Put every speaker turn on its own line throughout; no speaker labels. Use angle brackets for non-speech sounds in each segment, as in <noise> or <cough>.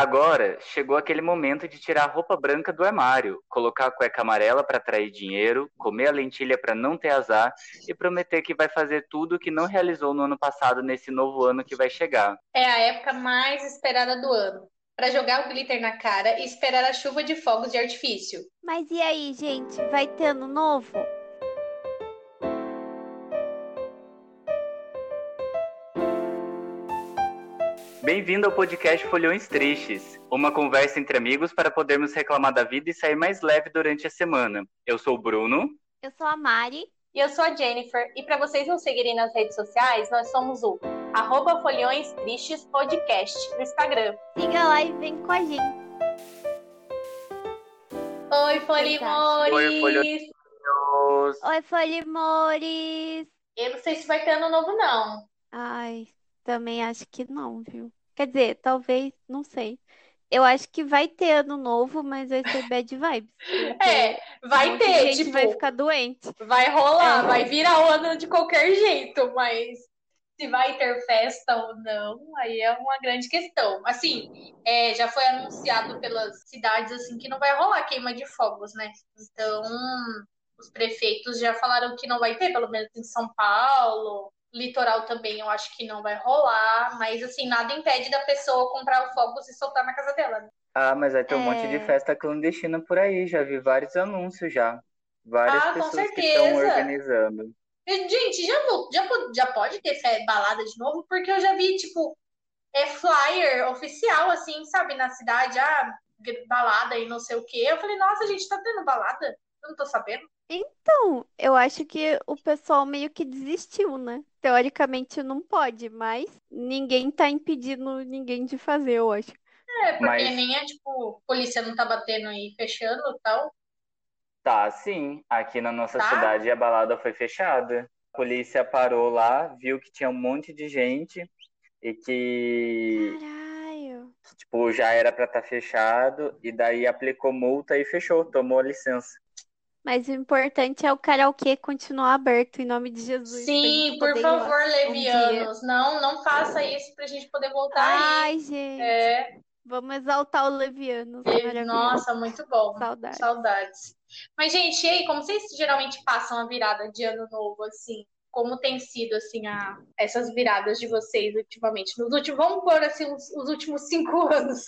Agora chegou aquele momento de tirar a roupa branca do armário, colocar a cueca amarela para atrair dinheiro, comer a lentilha para não ter azar e prometer que vai fazer tudo o que não realizou no ano passado nesse novo ano que vai chegar.
É a época mais esperada do ano. Para jogar o glitter na cara e esperar a chuva de fogos de artifício.
Mas e aí, gente? Vai ter ano novo?
Bem-vindo ao podcast Folhões Tristes, uma conversa entre amigos para podermos reclamar da vida e sair mais leve durante a semana. Eu sou o Bruno.
Eu sou a Mari.
E eu sou a Jennifer. E para vocês nos seguirem nas redes sociais, nós somos o arroba Folhões Tristes Podcast no Instagram.
Siga lá e vem com a gente.
Oi, Folimores!
Oi, Folhões!
Oi, Folimores!
Eu não sei se vai ter ano novo, não.
Ai, também acho que não, viu? Quer dizer, talvez, não sei. Eu acho que vai ter ano novo, mas vai ser bad vibes.
É, vai
um
ter,
gente
tipo,
vai ficar doente.
vai rolar,
É.
vai virar o ano de qualquer jeito, mas se vai ter festa ou não, aí é uma grande questão. Assim, é, já foi anunciado pelas cidades assim que não vai rolar queima de fogos, né? Então, os prefeitos já falaram que não vai ter, pelo menos em São Paulo. Litoral também eu acho que não vai rolar, mas assim, nada impede da pessoa comprar os fogos e soltar na casa dela, né?
Ah, mas vai ter um monte de
É.
festa clandestina por aí, já vi vários anúncios já. Várias
Ah, com
pessoas que estão organizando.
Gente, já, já, já pode ter balada de novo, porque eu já vi, tipo, é flyer oficial, assim, sabe, na cidade, ah, balada e não sei o quê. Eu falei, nossa, gente, tá tendo balada? Eu não tô sabendo.
Então, eu acho que o pessoal meio que desistiu, né? Teoricamente não pode, mas ninguém tá impedindo ninguém de fazer, eu acho.
É, porque
Mas-
nem é, tipo, polícia não tá batendo e fechando e tal.
Tá, sim. Aqui na nossa
Tá?
cidade a balada foi fechada. A polícia parou lá, viu que tinha um monte de gente e que,
Caralho.
que, tipo, já era pra estar fechado, e daí aplicou multa e fechou, tomou a licença.
Mas o importante é o karaokê continuar aberto em nome de Jesus.
Sim, por favor,
um
levianos, não, não faça isso pra gente poder voltar aí.
Ai, gente.
É,
Vamos exaltar o Levianos.
e- nossa, muito bom.
Saudade.
Saudades. Mas, gente, e aí, como vocês geralmente passam a virada de ano novo, assim? Como tem sido, assim, a, essas viradas de vocês ultimamente? Nos últimos, vamos pôr, assim, os, os últimos cinco <laughs> anos,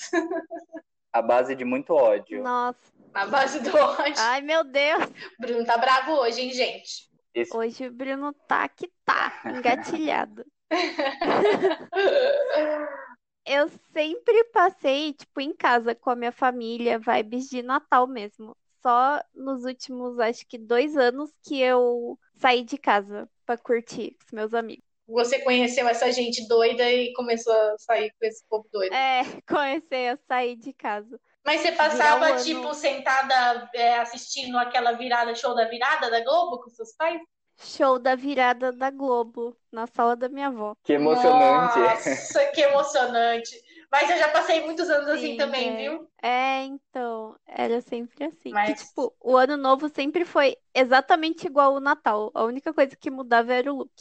A base de muito ódio.
Nossa.
Na base do ódio.
Ai, meu Deus.
Bruno tá bravo hoje, hein, gente?
Isso
Hoje o Bruno tá que tá, engatilhado. <laughs> Eu sempre passei, tipo, em casa com a minha família, vibes de Natal mesmo. Só nos últimos, acho que dois anos que eu saí de casa pra curtir com os meus amigos.
Você conheceu essa gente doida e começou a sair com esse povo doido.
É, <laughs> comecei a sair de casa.
Mas você passava,
ano.
tipo, sentada é, assistindo aquela virada, show da virada da Globo com seus pais?
Show da virada da Globo, na sala da minha avó.
que emocionante.
Nossa, que emocionante. Mas eu já passei muitos anos assim
Sim,
também,
é.
viu?
É, então, era sempre assim. Que,
Mas-
tipo, o ano novo sempre foi exatamente igual o Natal. A única coisa que mudava era o look.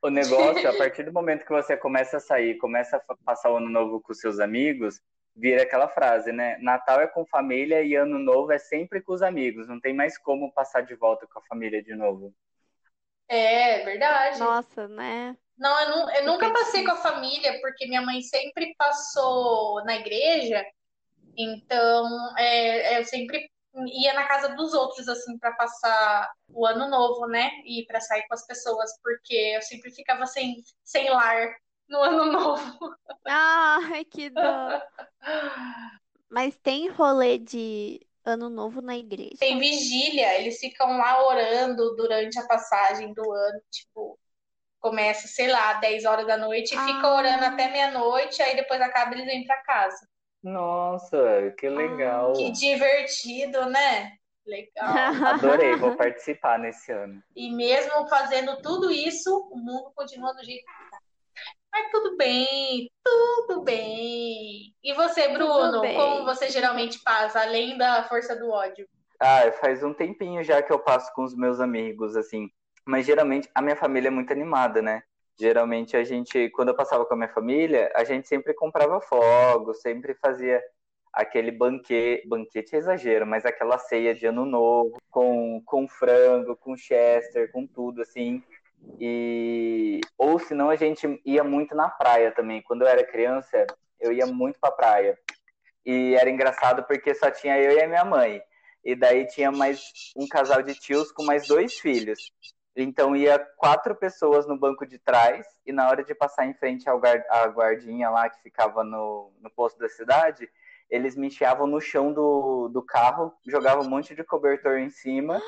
O negócio, a partir do momento que você começa a sair, começa a passar o ano novo com seus amigos, vira aquela frase, né? Natal é com família e ano novo é sempre com os amigos. Não tem mais como passar de volta com a família de novo.
É, verdade.
Nossa, né?
Não, eu, eu nunca passei com a família, porque minha mãe sempre passou na igreja, então é, eu sempre ia na casa dos outros, assim, para passar o ano novo, né? E para sair com as pessoas, porque eu sempre ficava sem, sem lar no ano novo.
Ai, que <laughs> dó. Mas tem rolê de ano novo na igreja?
Tem vigília, eles ficam lá orando durante a passagem do ano, tipo, começa, sei lá, 10 horas da noite e fica
Ah.
orando até meia-noite, aí depois acaba eles vêm para casa.
Nossa, que legal.
Que divertido, né? Legal. <laughs>
Adorei, vou participar nesse ano.
E mesmo fazendo tudo isso, o mundo continua do jeito que. Mas tudo bem, tudo bem. E você, Bruno, como você geralmente passa, além da força do ódio?
Ah, faz um tempinho já que eu passo com os meus amigos, assim. Mas geralmente a minha família é muito animada, né? Geralmente a gente, quando eu passava com a minha família, a gente sempre comprava fogos, sempre fazia aquele banquete, banquete é exagero, mas aquela ceia de ano novo, com, com frango, com chester, com tudo, assim. E ou senão a gente ia muito na praia também. Quando eu era criança, eu ia muito pra praia. E era engraçado porque só tinha eu e a minha mãe. E daí tinha mais um casal de tios com mais dois filhos. Então ia quatro pessoas no banco de trás e na hora de passar em frente ao guard, à guardinha lá que ficava no, no posto da cidade, eles me enfiavam no chão do, do carro, jogavam um monte de cobertor em cima,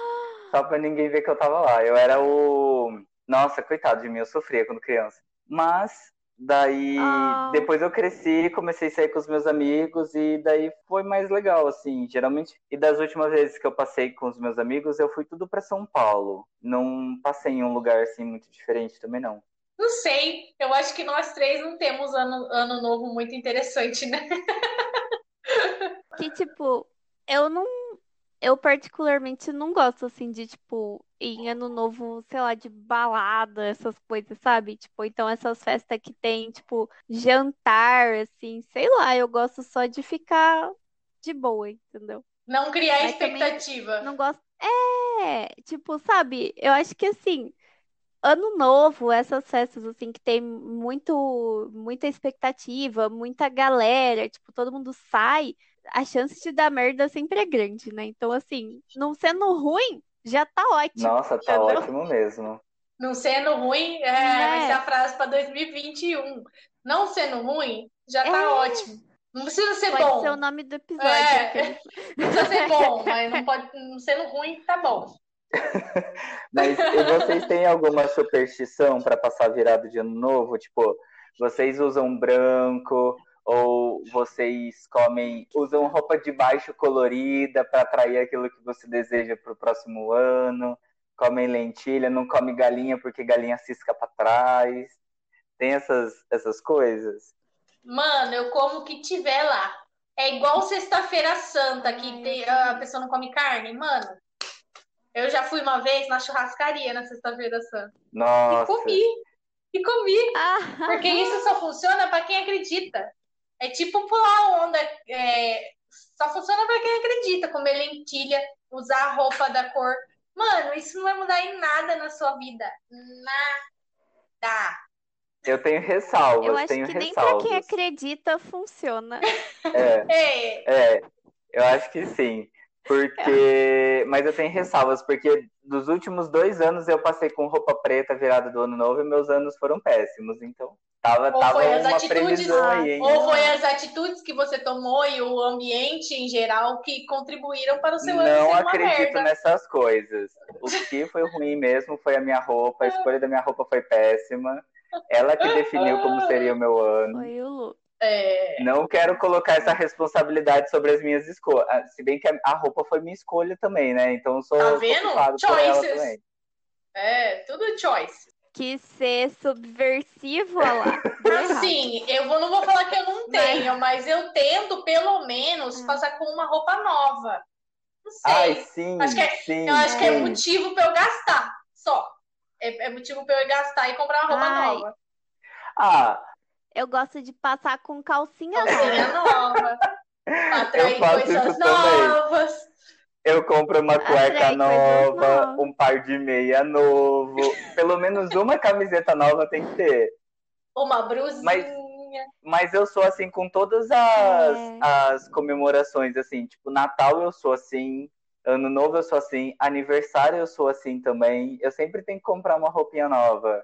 só para ninguém ver que eu tava lá. Eu era o. Nossa, coitado de mim, eu sofria quando criança. Mas daí
Ah.
depois eu cresci, comecei a sair com os meus amigos e daí foi mais legal assim, geralmente. E das últimas vezes que eu passei com os meus amigos, eu fui tudo para São Paulo. Não passei em um lugar assim muito diferente também não.
Não sei. Eu acho que nós três não temos ano, ano novo muito interessante, né?
Que, tipo, eu não. Eu particularmente não gosto, assim, de, tipo, ir em ano novo, sei lá, de balada, essas coisas, sabe? Tipo, então essas festas que tem, tipo, jantar, assim, sei lá, eu gosto só de ficar de boa, entendeu?
Não criar
Mas
expectativa.
Não gosto. É, tipo, sabe? Eu acho que assim, ano novo, essas festas assim que tem muito, muita expectativa, muita galera, tipo, todo mundo sai, a chance de dar merda sempre é grande, né? Então, assim, não sendo ruim, já tá ótimo,
Nossa, tá
entendeu?
ótimo mesmo.
Não sendo ruim, é, vai ser a frase para 2021. Não sendo ruim, já tá
É.
ótimo. Não precisa ser
Pode
bom.
ser o nome do episódio.
É. Não precisa ser bom, mas não pode, não sendo ruim, tá bom. <laughs>
Mas e vocês têm alguma superstição para passar virado de ano novo? Tipo, vocês usam branco ou vocês comem, usam roupa de baixo colorida para atrair aquilo que você deseja para o próximo ano? Comem lentilha, não come galinha porque galinha cisca para trás? Tem essas essas coisas?
Mano, eu como o que tiver lá. É igual sexta-feira santa, que tem- a pessoa não come carne. Mano, eu já fui uma vez na churrascaria na sexta-feira santa. E
Nossa,
comi. E comi.
Ah,
Porque isso só funciona pra quem acredita. É tipo pular onda. é, só funciona pra quem acredita. Comer lentilha, usar a roupa da cor. Mano, isso não vai mudar em nada na sua vida. Nada.
eu tenho ressalvas,
eu acho
tenho
que nem pra quem
ressalvas.
acredita funciona. <laughs>
É.
É,
É, eu acho que sim. Porque. Mas eu tenho ressalvas, porque dos últimos dois anos eu passei com roupa preta virada do ano novo e meus anos foram péssimos. Então, tava,
Ou
tava
foi as
uma
atitudes,
previsão aí, hein?
ou foi as atitudes que você tomou e o ambiente em geral que contribuíram para o seu ano ser
Não
uma
acredito
merda.
nessas coisas. O que foi ruim mesmo foi a minha roupa, a <laughs> escolha da minha roupa foi péssima. Ela que definiu como seria o meu ano.
Foi o.
É,
Não quero colocar essa responsabilidade sobre as minhas escolhas. Ah, Se bem que a- roupa foi minha escolha também, né? Então eu sou
Tá vendo?
culpado por ela
Choices.
também.
é, tudo choice.
Quis ser subversivo, olha lá.
Assim, eu vou- não vou falar que eu não tenho, mas eu tento, pelo menos,
Hum.
passar com uma roupa nova. Não sei.
Ai, sim,
Acho que é-
sim,
eu acho que é
sim.
motivo pra eu gastar, só. É, é motivo pra eu gastar e comprar uma roupa
Ai,
nova.
Ah,
Eu gosto de passar com calcinha nova.
Calcinha nova. <laughs> Pra atrair coisas
isso também. Eu compro uma cueca
Atrai coisas
nova, um par de meia novo. Pelo menos uma camiseta nova tem que ter.
Uma brusinha.
Mas- Mas eu sou assim com todas as,
É.
as comemorações, assim, tipo, Natal eu sou assim, Ano Novo eu sou assim, aniversário eu sou assim também. Eu sempre tenho que comprar uma roupinha nova.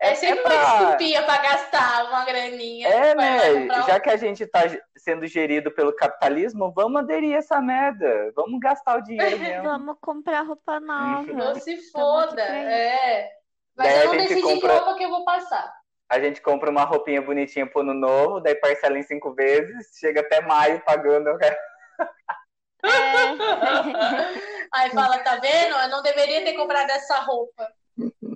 É sempre uma
pra-
desculpinha pra gastar uma graninha.
É, né?
um-
Já que a gente tá sendo gerido pelo capitalismo, vamos aderir a essa merda. Vamos gastar o dinheiro <laughs> mesmo.
Vamos comprar roupa nova.
Não se foda. É. Mas
Daí
eu não decidi que
compra-
roupa que eu vou passar.
A gente compra uma roupinha bonitinha pro ano novo, daí parcela em cinco vezes, chega até maio pagando. <laughs>
É. <laughs>
Aí fala, tá vendo? Eu não deveria ter comprado essa roupa.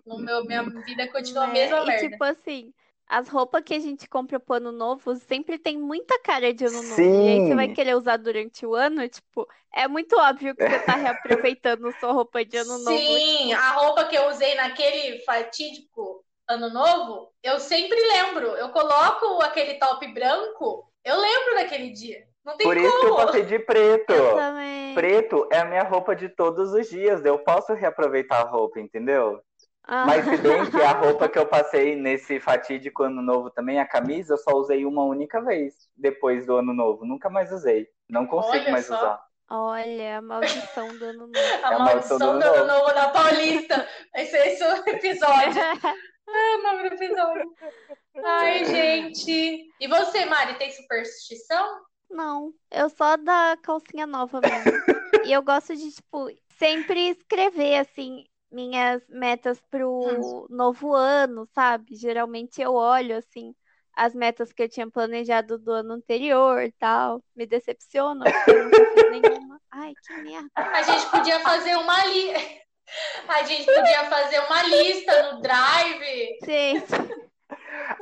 No meu, minha vida continua a
Né?
mesma
E
merda.
tipo assim, as roupas que a gente compra pro ano novo sempre tem muita cara de ano novo. E aí você vai
Sim.
querer usar durante o ano, tipo, é muito óbvio que você tá <laughs> reaproveitando sua roupa de ano novo.
Sim, a roupa que eu usei naquele fatídico ano novo, eu sempre lembro. Eu coloco aquele top branco, eu lembro daquele dia. Não tem
Por
como.
isso que eu passei de preto.
Eu também.
Preto é a minha roupa de todos os dias. Eu posso reaproveitar a roupa, entendeu?
Ah.
Mas se bem que a roupa que eu passei nesse fatídico ano novo também, a camisa, eu só usei uma única vez depois do ano novo. Nunca mais usei. Não consigo
Olha
mais
só.
usar.
Olha, a maldição do ano novo.
A
É a
maldição
maldição
do
do
ano
ano
novo da Paulista. Esse é esse o episódio. É <laughs> o nome do episódio. Ai, gente. E você, Mari, tem superstição?
Não, eu só da calcinha nova mesmo. E eu gosto de, tipo, sempre escrever, assim, minhas metas pro novo ano, sabe? Geralmente eu olho, assim, as metas que eu tinha planejado do ano anterior e tal. Me decepciono, porque eu nunca fiz nenhuma. Ai, que merda.
A gente podia fazer uma li... <laughs> A gente podia fazer uma lista no Drive.
Gente,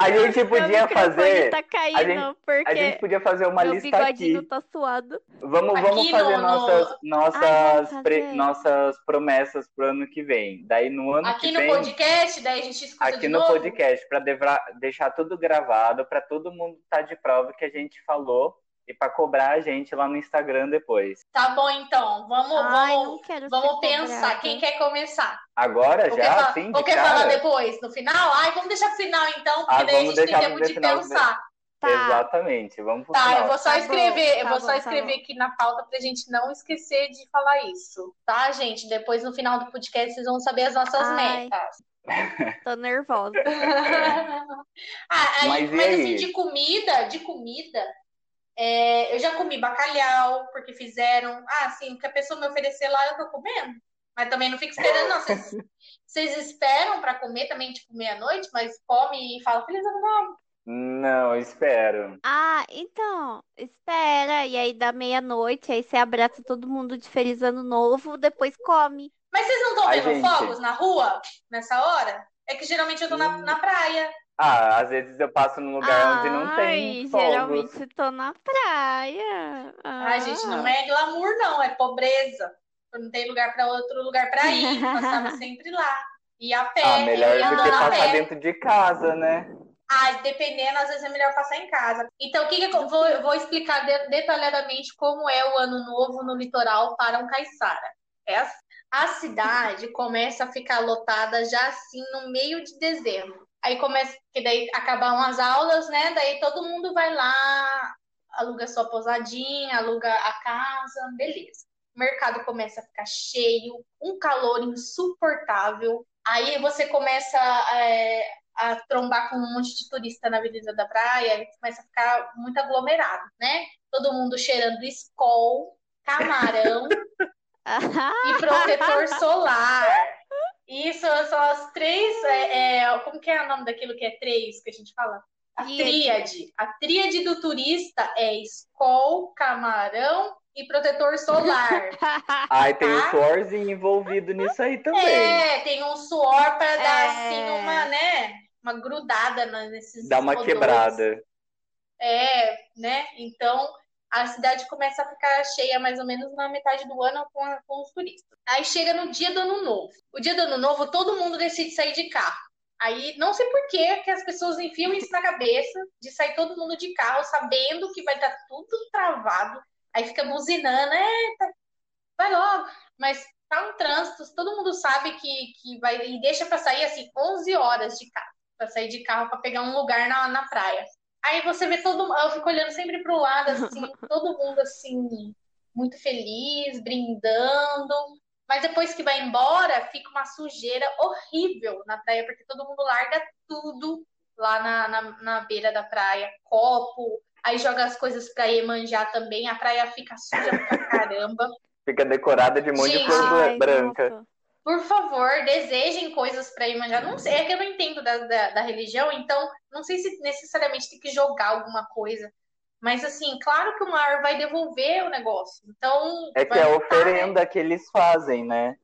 A gente podia fazer.
tá caindo,
a gente- A gente podia fazer uma lista
bigodinho
aqui.
tá suado.
Vamos, vamos
Aqui
fazer
no-
nossas,
Ai,
nossas,
vamos
pre- nossas promessas pro ano que vem. Daí no ano
Aqui
que
no
vem,
podcast, daí a gente escuta
aqui no
novo.
podcast, para deixar tudo gravado, para todo mundo estar de prova que a gente falou e para cobrar a gente lá no Instagram depois.
Tá bom, então. Vamos,
Ai,
vamos,
não quero
vamos pensar.
cobrada.
Quem quer começar?
Agora
Ou quer,
já,
fa-
assim,
ou quer falar
cara?
depois, no final? Ai, vamos deixar pro final então, porque
Ah,
daí a gente tem tempo de
final,
pensar.
Tá,
Exatamente, vamos pro
Tá,
final.
eu vou só
Tá bom,
escrever, eu
tá
vou
bom,
só
tá
escrever
bom.
aqui na pauta pra gente não esquecer de falar isso, tá, gente? Depois no final do podcast vocês vão saber as nossas
Ai.
metas. <laughs>
tô nervosa. <laughs>
ah, aí,
Mas
mas
aí?
assim, de comida, de comida, é, eu já comi bacalhau, porque fizeram. Ah, sim, o que a pessoa me oferecer lá eu tô comendo. Mas também não fico esperando, não. Vocês, <laughs> vocês esperam pra comer também, tipo, meia-noite, mas come e fala feliz ano novo.
Não, espero.
Ah, então, espera. E aí dá meia-noite, aí você abraça todo mundo de Feliz Ano Novo, depois come.
Mas vocês não estão vendo
gente.
fogos na rua nessa hora? É que geralmente eu tô na,
Hum.
na praia.
Ah, às vezes eu passo num lugar onde não tem
Ai,
fogos.
geralmente tô na praia.
Ai, gente, não é glamour, não, é pobreza. Não tem lugar para outro lugar para ir. <laughs> Passava sempre lá. E a pé,
Ah, melhor
ia
do que
andando a
passar
pé.
dentro de casa, né?
Ah, dependendo, às vezes é melhor passar em casa. Então, o que, que eu vou, eu vou explicar de- detalhadamente como é o ano novo no litoral para um caiçara. É a, a cidade começa a ficar lotada já assim no meio de dezembro. Aí começa, que daí acabam as aulas, né? Daí todo mundo vai lá, aluga sua pousadinha, aluga a casa, beleza. O mercado começa a ficar cheio, um calor insuportável. Aí você começa é, a trombar com um monte de turista na Avenida da Praia, e começa a ficar muito aglomerado, né? Todo mundo cheirando Skol, camarão <laughs> e protetor solar. Isso são as três. é, é, como que é o nome daquilo que é três que a gente fala? A
Tríade.
A tríade do turista é Skol, camarão e protetor solar. <laughs>
Ai, tem
Tá.
o suorzinho envolvido nisso aí também.
É, tem um suor para dar
É.
assim uma, né? Uma grudada nesses
Dá uma
odores.
quebrada.
É, né? Então a cidade começa a ficar cheia mais ou menos na metade do ano com, a- com os turistas. Aí chega no dia do ano novo. O dia do ano novo, todo mundo decide sair de carro. Aí não sei por que que as pessoas enfiam isso na cabeça de sair todo mundo de carro, sabendo que vai estar tudo travado. Aí fica buzinando, eita, vai logo. Mas tá um trânsito, todo mundo sabe que, que vai. E deixa pra sair assim 11 horas de carro, pra sair de carro pra pegar um lugar na, na praia. Aí você vê todo eu fico olhando sempre pro lado, assim, <laughs> todo mundo assim, muito feliz, brindando. Mas depois que vai embora, fica uma sujeira horrível na praia, porque todo mundo larga tudo lá na, na, na beira da praia, copo, aí joga as coisas pra Iemanjá também, a praia fica suja pra <laughs> caramba.
Fica decorada de um monte de
Gente.
flor
Ai,
branca.
nossa.
Por favor, desejem coisas para Iemanjá. Não sei, é que eu não entendo da, da, da religião, então não sei se necessariamente tem que jogar alguma coisa. Mas assim, claro que o mar vai devolver o negócio. Então,
É que é a
voltar, né?
oferenda que eles fazem, né?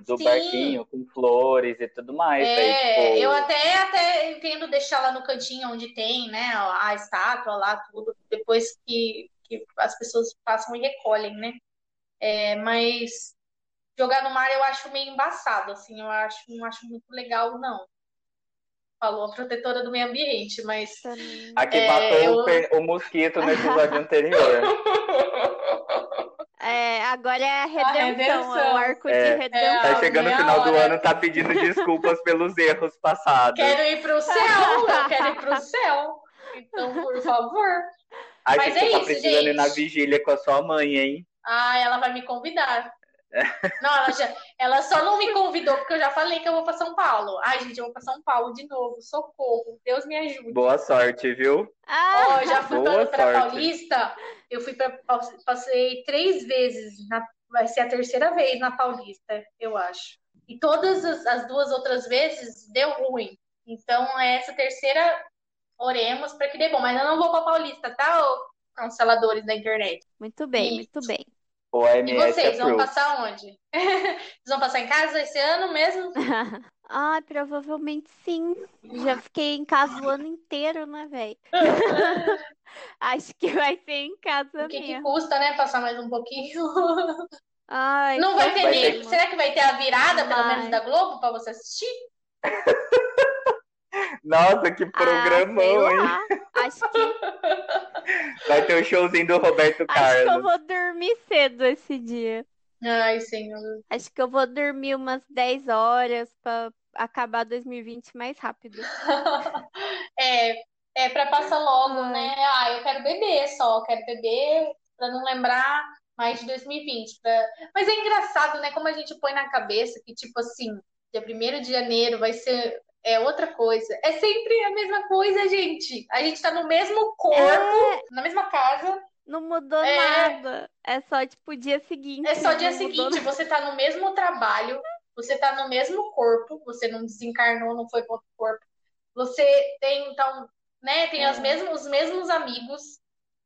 Do
Sim.
barquinho, com flores e tudo mais.
É,
Daí, tipo,
eu até, até entendo deixar lá no cantinho onde tem, né, a estátua lá, tudo, depois que, que as pessoas passam e recolhem, né? É, mas jogar no mar eu acho meio embaçado, assim, eu acho, não acho muito legal, não. falou, a protetora do meio ambiente, mas.
A que é, matou eu... o, mosquito no episódio anterior.
É, agora é a redenção, a redenção. É o arco é, de redenção.
Tá chegando no final hora. do ano, tá pedindo desculpas pelos erros passados.
Quero ir pro céu, eu quero ir pro <laughs> céu. Então, por favor.
Acho Mas que é você tá isso, precisando gente. ir na vigília com a sua mãe, hein?
Ah, ela vai me convidar. Não, ela, já, ela só não me convidou porque eu já falei que eu vou para São Paulo. Ai, gente, eu vou para São Paulo de novo. Socorro. Deus me ajude.
Boa sorte, viu?
Ah, oh, já fui para Paulista. Eu fui para passei três vezes. Na, vai ser a terceira vez na Paulista, eu acho. E todas as, as duas outras vezes deu ruim. Então, é essa terceira oremos para que dê bom. Mas eu não vou para Paulista, tá? Canceladores da internet.
Muito bem, muito bem.
O OMS
e vocês vão passar onde? <laughs> Vocês vão passar em casa esse ano mesmo? <laughs>
ah, provavelmente sim. Já fiquei em casa o ano inteiro, né, velho? <laughs> Acho que vai ser em casa
o que
mesmo.
que custa, né? Passar mais um pouquinho.
Ai,
não vai ter vai nem. Ter... Será que vai ter a virada, pelo menos, da Globo, pra você assistir?
Nossa, que programão, ah, hein?
Acho que. <laughs>
Vai ter o um showzinho do Roberto Carlos. Acho
que eu vou dormir cedo esse dia.
Ai, senhor.
Acho que eu vou dormir umas 10 horas pra acabar 2020 mais rápido. <laughs>
é, é pra passar logo, né? Ah, eu quero beber só, quero beber pra não lembrar mais de 2020. Pra... Mas é engraçado, né? Como a gente põe na cabeça que, tipo assim, dia 1 de janeiro vai ser é outra coisa. É sempre a mesma coisa, gente. A gente tá no mesmo corpo, é... na mesma casa.
Não mudou é... nada. É só, tipo, dia seguinte.
É só dia seguinte. Você tá no mesmo trabalho, você tá no mesmo corpo, você não desencarnou, não foi para outro corpo. Você tem, então, né, tem é. as mesmas, os mesmos amigos,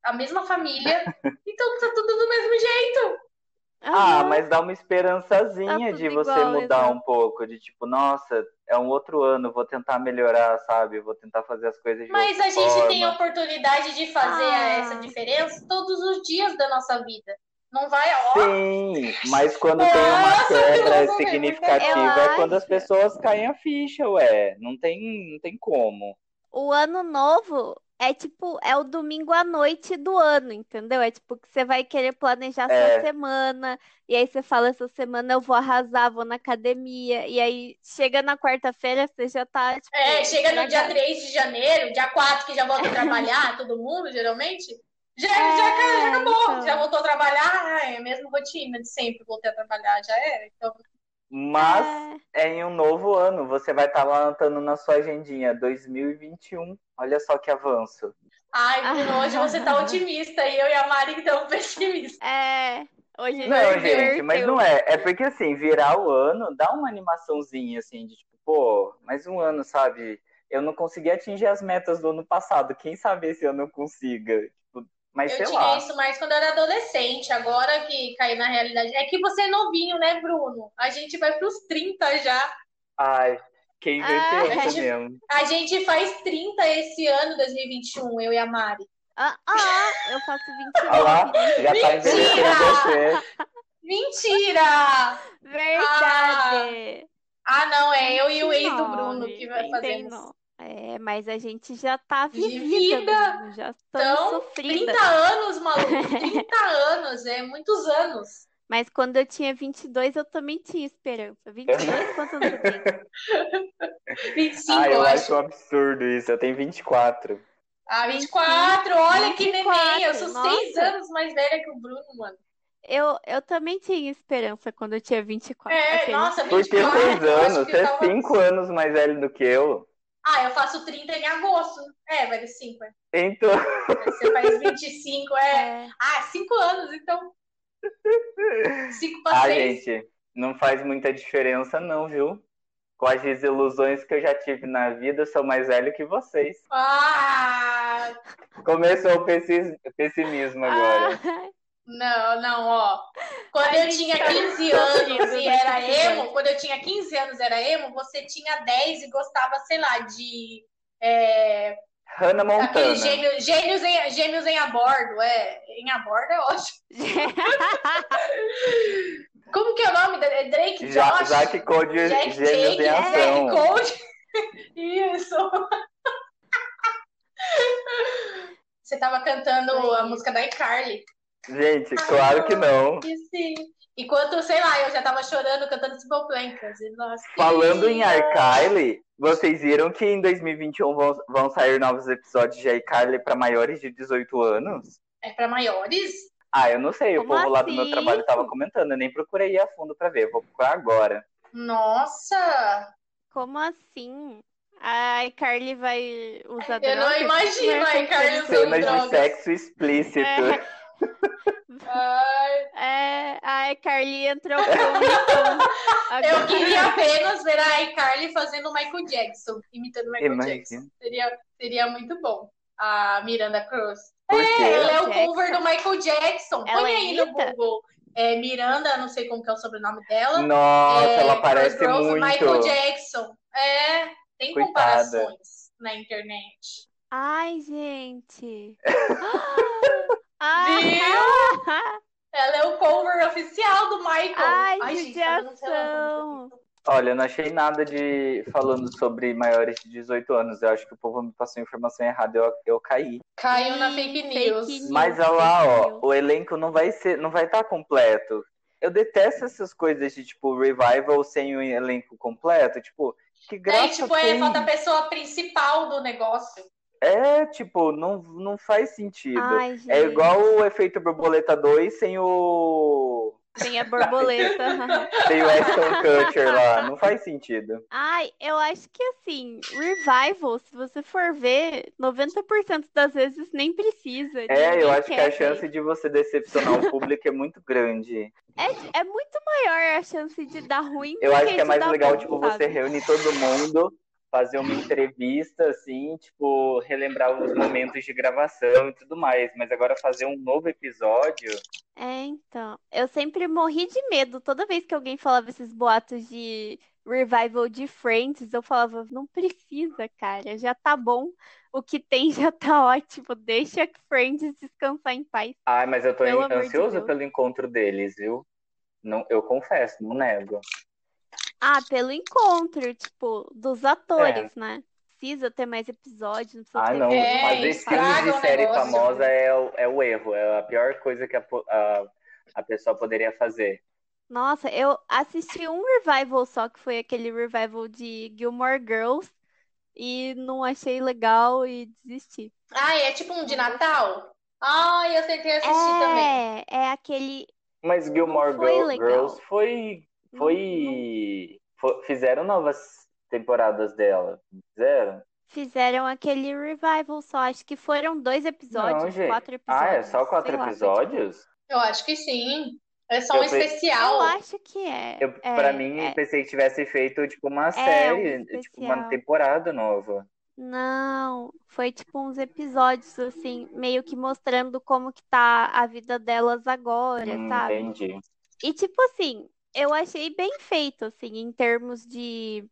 a mesma família. <laughs> então tá tudo do mesmo jeito.
Ah, mas dá uma esperançazinha tá de você igual, mudar exatamente. um pouco, de tipo, nossa, é um outro ano, vou tentar melhorar, sabe? Vou tentar fazer as coisas de
Mas a gente forma. tem a oportunidade de fazer ah. essa diferença todos os dias da nossa vida. Não vai, ó.
Sim, mas quando nossa, tem uma quebra significativa é quando as pessoas caem a ficha, ué. Não tem, não tem como.
O ano novo é tipo, é o domingo à noite do ano, entendeu? É tipo que você vai querer planejar é. sua semana, e aí você fala, essa semana eu vou arrasar, vou na academia, e aí chega na quarta-feira, você já tá, tipo,
É, chega no dia 3 de janeiro, dia 4 que já volta a trabalhar, <laughs> todo mundo, geralmente. Já, é, já, já acabou, então... já voltou a trabalhar, é a mesma rotina de sempre, voltei a trabalhar, já era. Então,
mas é. é. em um novo ano, você vai estar tá lá anotando na sua agendinha 2021. Olha só que avanço.
Ai, Bruno, hoje <laughs> você tá otimista e eu e a Mari <laughs> estamos pessimistas.
É, hoje
não, gente, mas não é. É porque assim, virar o ano dá uma animaçãozinha assim de tipo, pô, mais um ano, sabe? Eu não consegui atingir as metas do ano passado. Quem sabe esse ano eu consiga? Mas,
eu tinha
lá.
isso mais quando eu era adolescente, agora que caí na realidade. É que você é novinho, né, Bruno? A gente vai pros 30 já.
Ai, quem vê ah, pensa <laughs> mesmo.
A gente faz 30 esse ano, 2021, eu e a Mari.
Ah, ah eu faço 29.
Ah lá, já tá você.
Mentira!
Verdade.
Ah, ah, não, é eu e o ex do Bruno que vai fazer isso.
É, mas a gente já tá vivida, vida. já estamos então, sofrida.
30 anos, maluco, <laughs> 30 anos, é muitos anos.
Mas quando eu tinha 22, eu também tinha esperança. 22, quantos anos você tem?
25,
ah, eu,
eu
acho. um absurdo isso, eu tenho 24.
Ah, 24, olha 24, que neném, eu sou nossa. 6 anos mais velha que o Bruno, mano.
Eu, eu também tinha esperança quando eu tinha 24.
É,
Aquele...
nossa, 24.
Porque 6 anos, você é 5 anos mais velho do que eu.
Ah, eu faço 30 em agosto. É, vai ser 5. É.
Então.
Você faz 25, é. é. Ah, 5 anos, então. 5 para 6.
Ah, gente, não faz muita diferença, não, viu? Com as desilusões que eu já tive na vida, eu sou mais velho que vocês.
Ah!
Começou o pessimismo agora. Ah.
Não, não, ó. Quando eu tinha 15 tá anos e era emo, quando eu tinha 15 anos era emo, você tinha 10 e gostava, sei lá, de. É...
Hannah Montana.
Gênio, em, Gêmeos em abordo, é. Em abordo é ótimo. <laughs> Como que é o nome? É Drake
Josh? Já, é Jack Code, Gêmeos Gênios Jake, em Ação.
Jack Code. <laughs> Isso. <laughs> Você tava cantando Ai. a música da iCarly.
Gente, claro que não.
E sim. Enquanto, sei lá, eu já tava chorando cantando Simple Plan. assim, Nossa,
Falando em iCarly, vocês viram que em 2021 vão, vão sair novos episódios de iCarly para maiores de 18 anos?
É pra maiores?
Ah, eu não sei, o
Como
povo lá do meu
assim?
trabalho tava comentando, eu nem procurei ir a fundo pra ver, vou procurar agora.
Nossa!
Como assim? A iCarly vai usar
Eu não
drogas?
imagino a
Vai
iCarly usando
Cenas de sexo explícito.
É. <laughs>
Ai,
É, a iCarly entrou com então,
eu queria apenas ver a iCarly fazendo o Michael Jackson, imitando o Michael
Imagina.
Jackson. Seria, seria muito bom. A Miranda Cruz.
Por
É, ela é o
Jackson?
cover do Michael Jackson.
Ela
Põe aí no? Google. É, Miranda, não sei como que é o sobrenome dela.
Nossa,
É,
ela parece
Rose,
muito.
Michael Jackson. É, tem
Coitada.
comparações na internet.
Ai, gente. <laughs> Ah, <laughs>
Ela é o cover oficial do Michael.
Ai,
gente, tá.
Olha, eu não achei nada de falando sobre maiores de 18 anos. Eu acho que o povo me passou informação errada, eu, eu caí.
Caiu na fake
fake
news.
news.
Mas olha lá, ó,
news.
o elenco não vai ser, não vai estar completo. Eu detesto essas coisas de tipo revival sem o elenco completo, tipo, que graça
É, tipo, é,
tem?
falta a pessoa principal do negócio.
É, tipo, não, não faz sentido.
Ai.
É igual o efeito borboleta 2 sem o
Tem a borboleta. <laughs>
sem o Ashton Kutcher lá, não faz sentido.
Ai, eu acho que assim, revival, se você for ver, 90% das vezes nem precisa.
É, eu acho que a chance
ver.
de você decepcionar o público é muito grande.
É, é muito maior a chance de dar ruim
Eu acho
que
é mais legal,
bom,
tipo, você
sabe?
reúne todo mundo, fazer uma entrevista, assim, tipo, relembrar os momentos de gravação e tudo mais. Mas agora fazer um novo episódio.
É, então. Eu sempre morri de medo. Toda vez que alguém falava esses boatos de revival de Friends, eu falava, não precisa, cara. Já tá bom. O que tem <laughs> já tá ótimo. Deixa Friends descansar em paz.
Ai, mas eu tô
Pelo de
ansioso
Deus.
pelo encontro deles, viu? Não, eu confesso, não nego.
Ah, pelo encontro, tipo, dos atores, né? Precisa ter mais episódios, não precisa
Ah,
ter
não.
É,
Fazer
estraga
filme de
o
série
negócio.
famosa é o, é o erro. É a pior coisa que a, a, a pessoa poderia fazer.
Nossa, eu assisti um revival só, que foi aquele revival de Gilmore Girls, e não achei legal e desisti.
Ah, é tipo um de Natal? Ah, eu tentei assistir também.
É, é aquele.
Mas Gilmore
foi
Girl-
legal.
Girls foi. Foi, fo- Fizeram novas temporadas dela. Fizeram?
Fizeram aquele revival só, acho que foram dois episódios,
Não, gente.
quatro
Ah, é
episódios,
só quatro
sei lá, foi
episódios?
Eu acho que sim. É só um
Eu pe-
Eu
especial.
acho que é.
Eu,
é,
pra mim,
é.
pensei que tivesse feito tipo uma
um
série, tipo uma temporada nova.
Não, foi tipo uns episódios assim, meio que mostrando como que tá a vida delas agora,
Hum,
sabe?
entendi.
E tipo assim, eu achei bem feito, assim, em termos de.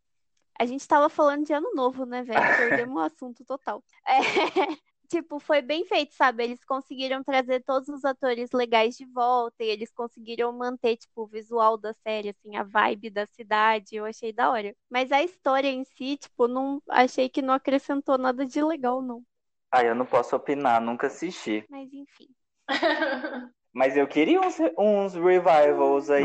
A gente tava falando de ano novo, né, velho? <laughs> Perdemos o assunto total. É, <laughs> Tipo, foi bem feito, sabe? Eles conseguiram trazer todos os atores legais de volta e eles conseguiram manter, tipo, o visual da série, assim, a vibe da cidade. Eu achei da hora. Mas a história em si, tipo, não achei que não acrescentou nada de legal, não.
Ah, eu não posso opinar, nunca assisti.
Mas enfim. <laughs>
Mas eu queria uns, uns revivals aí.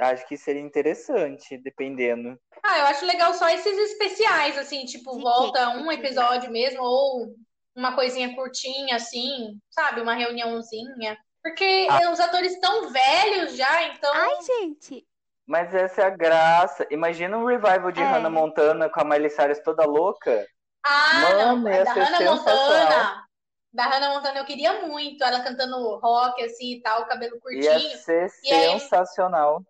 Acho que seria interessante, dependendo.
Ah, eu acho legal só esses especiais, assim, tipo, volta um episódio mesmo, ou uma coisinha curtinha, assim, sabe? Uma reuniãozinha. Porque os atores estão velhos já, então.
Ai, gente,
Mas essa é a graça. Imagina um revival de
É.
Hannah Montana com a Miley Cyrus toda louca.
Ah,
Mano,
não,
ia
da Hannah. Montana. Da Hannah Montana eu queria muito, ela cantando rock, assim, e tal, cabelo
Ia
curtinho,
ser
E aí-
sensacional.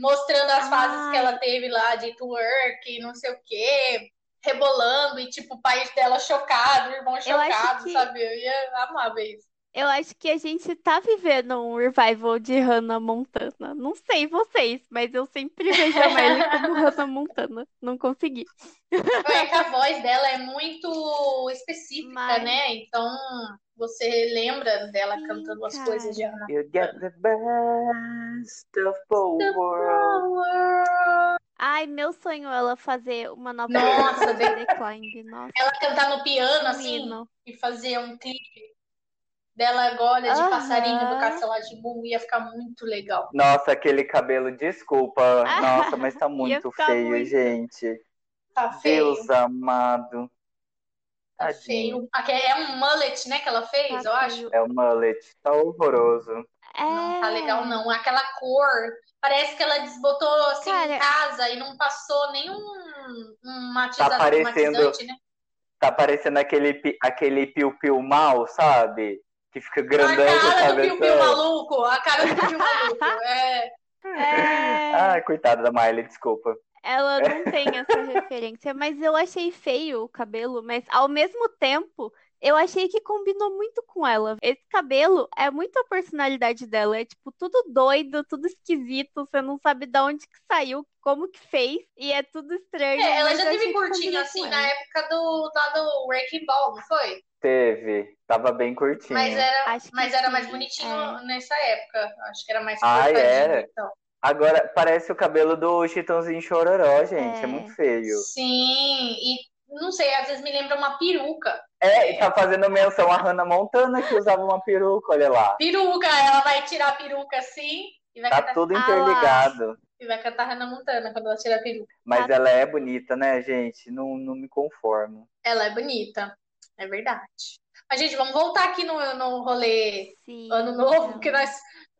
Mostrando as fases que ela teve lá de twerk, não sei o quê, rebolando, e tipo, o pai dela chocado, o irmão chocado,
que-
sabe? Eu ia amar ver isso.
Eu acho que a gente tá vivendo um revival de Hannah Montana. Não sei vocês, mas eu sempre vejo a Miley <laughs> como Hannah Montana. Não consegui.
É que a voz dela é muito específica,
Mas-
né? Então você lembra dela
Sim,
cantando as
cara.
coisas de Hannah
You get the best of both worlds.
Ai, meu sonho é ela fazer uma nova
Nossa,
de The Climb. Nossa,
Ela cantar no piano, assim, e fazer um clipe. Dela agora de
Aham.
passarinho do Castelo Moon ia ficar muito legal.
Nossa, aquele cabelo, desculpa. <laughs> Nossa, mas tá muito feio,
muito.
gente.
Tá feio.
Deus amado.
Tá
Tadinho.
feio. É um mullet, né, que ela fez,
Tá
eu acho.
É o mullet. Tá horroroso.
Não tá
É.
legal, não. Aquela cor. Parece que ela desbotou assim em
Cara-
casa e não passou nenhum um matiza-
Tá parecendo-
matizante, né?
Tá parecendo aquele, aquele piu-piu mal, sabe? Que fica grandão a
cara do Piu Piu maluco. A cara do Piu Piu maluco. É.
É. <laughs>
Ai, coitada da Miley, desculpa.
Ela <laughs> não tem essa referência, mas eu achei feio o cabelo, mas ao mesmo tempo, eu achei que combinou muito com ela. Esse cabelo é muito a personalidade dela, é tipo tudo doido, tudo esquisito, você não sabe de onde que saiu, como que fez, e é tudo estranho.
É, ela já teve curtinho assim na época do, do Wrecking Ball, não foi?
Teve. Tava bem curtinho.
Mas era, mas era
sim,
mais bonitinho
é.
nessa época. Acho que era mais
Ai,
cortadinho
era?
e tal.
Agora, parece o cabelo do Chitãozinho Chororó, gente. É,
É.
muito feio.
Sim, e não sei, às vezes me lembra uma peruca.
É, e tá fazendo menção a Hannah Montana, que usava uma peruca, olha lá.
Peruca, ela vai tirar a peruca assim e vai,
Tá
cantar,
tudo
Ah
interligado.
e vai cantar Hannah Montana quando ela tira a peruca.
Mas
Tá.
ela é bonita, né, gente? Não, não me conformo.
Ela é bonita, é verdade. Mas, gente, vamos voltar aqui no, no rolê
Sim,
Ano Novo, porque nós,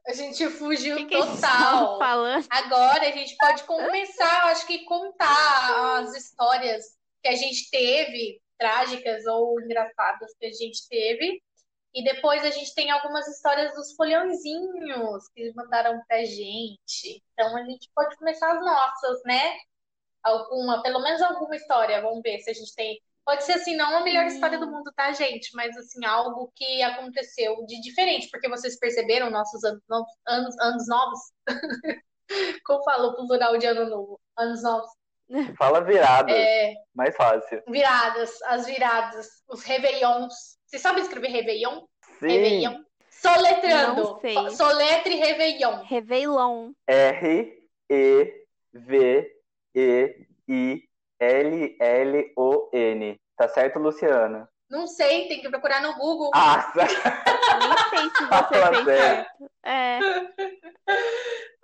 a gente fugiu
que que
total.
falando?
Agora a gente pode começar, acho que contar as histórias que a gente teve, trágicas ou engraçadas que a gente teve. E depois a gente tem algumas histórias dos folhãozinhos que mandaram pra gente. Então a gente pode começar as nossas, né? Alguma, pelo menos alguma história. Vamos ver se a gente tem. Pode ser assim, não a melhor história do mundo, tá, gente? Mas assim, algo que aconteceu de diferente, porque vocês perceberam nossos anos, anos, anos novos? <laughs> Como falo o plural de ano novo? Anos novos.
Fala virada,
É,
mais fácil.
viradas, as viradas, os réveillons. Você sabe escrever réveillon?
Sim,
Réveillon. Soletrando.
Não sei.
Soletre réveillon.
Réveillon.
R-E-V-E-I-L-L-O-N. Tá certo, Luciana?
Não sei, tem que procurar no Google.
Ah,
Nem sei se você
Fala
fez certo. É.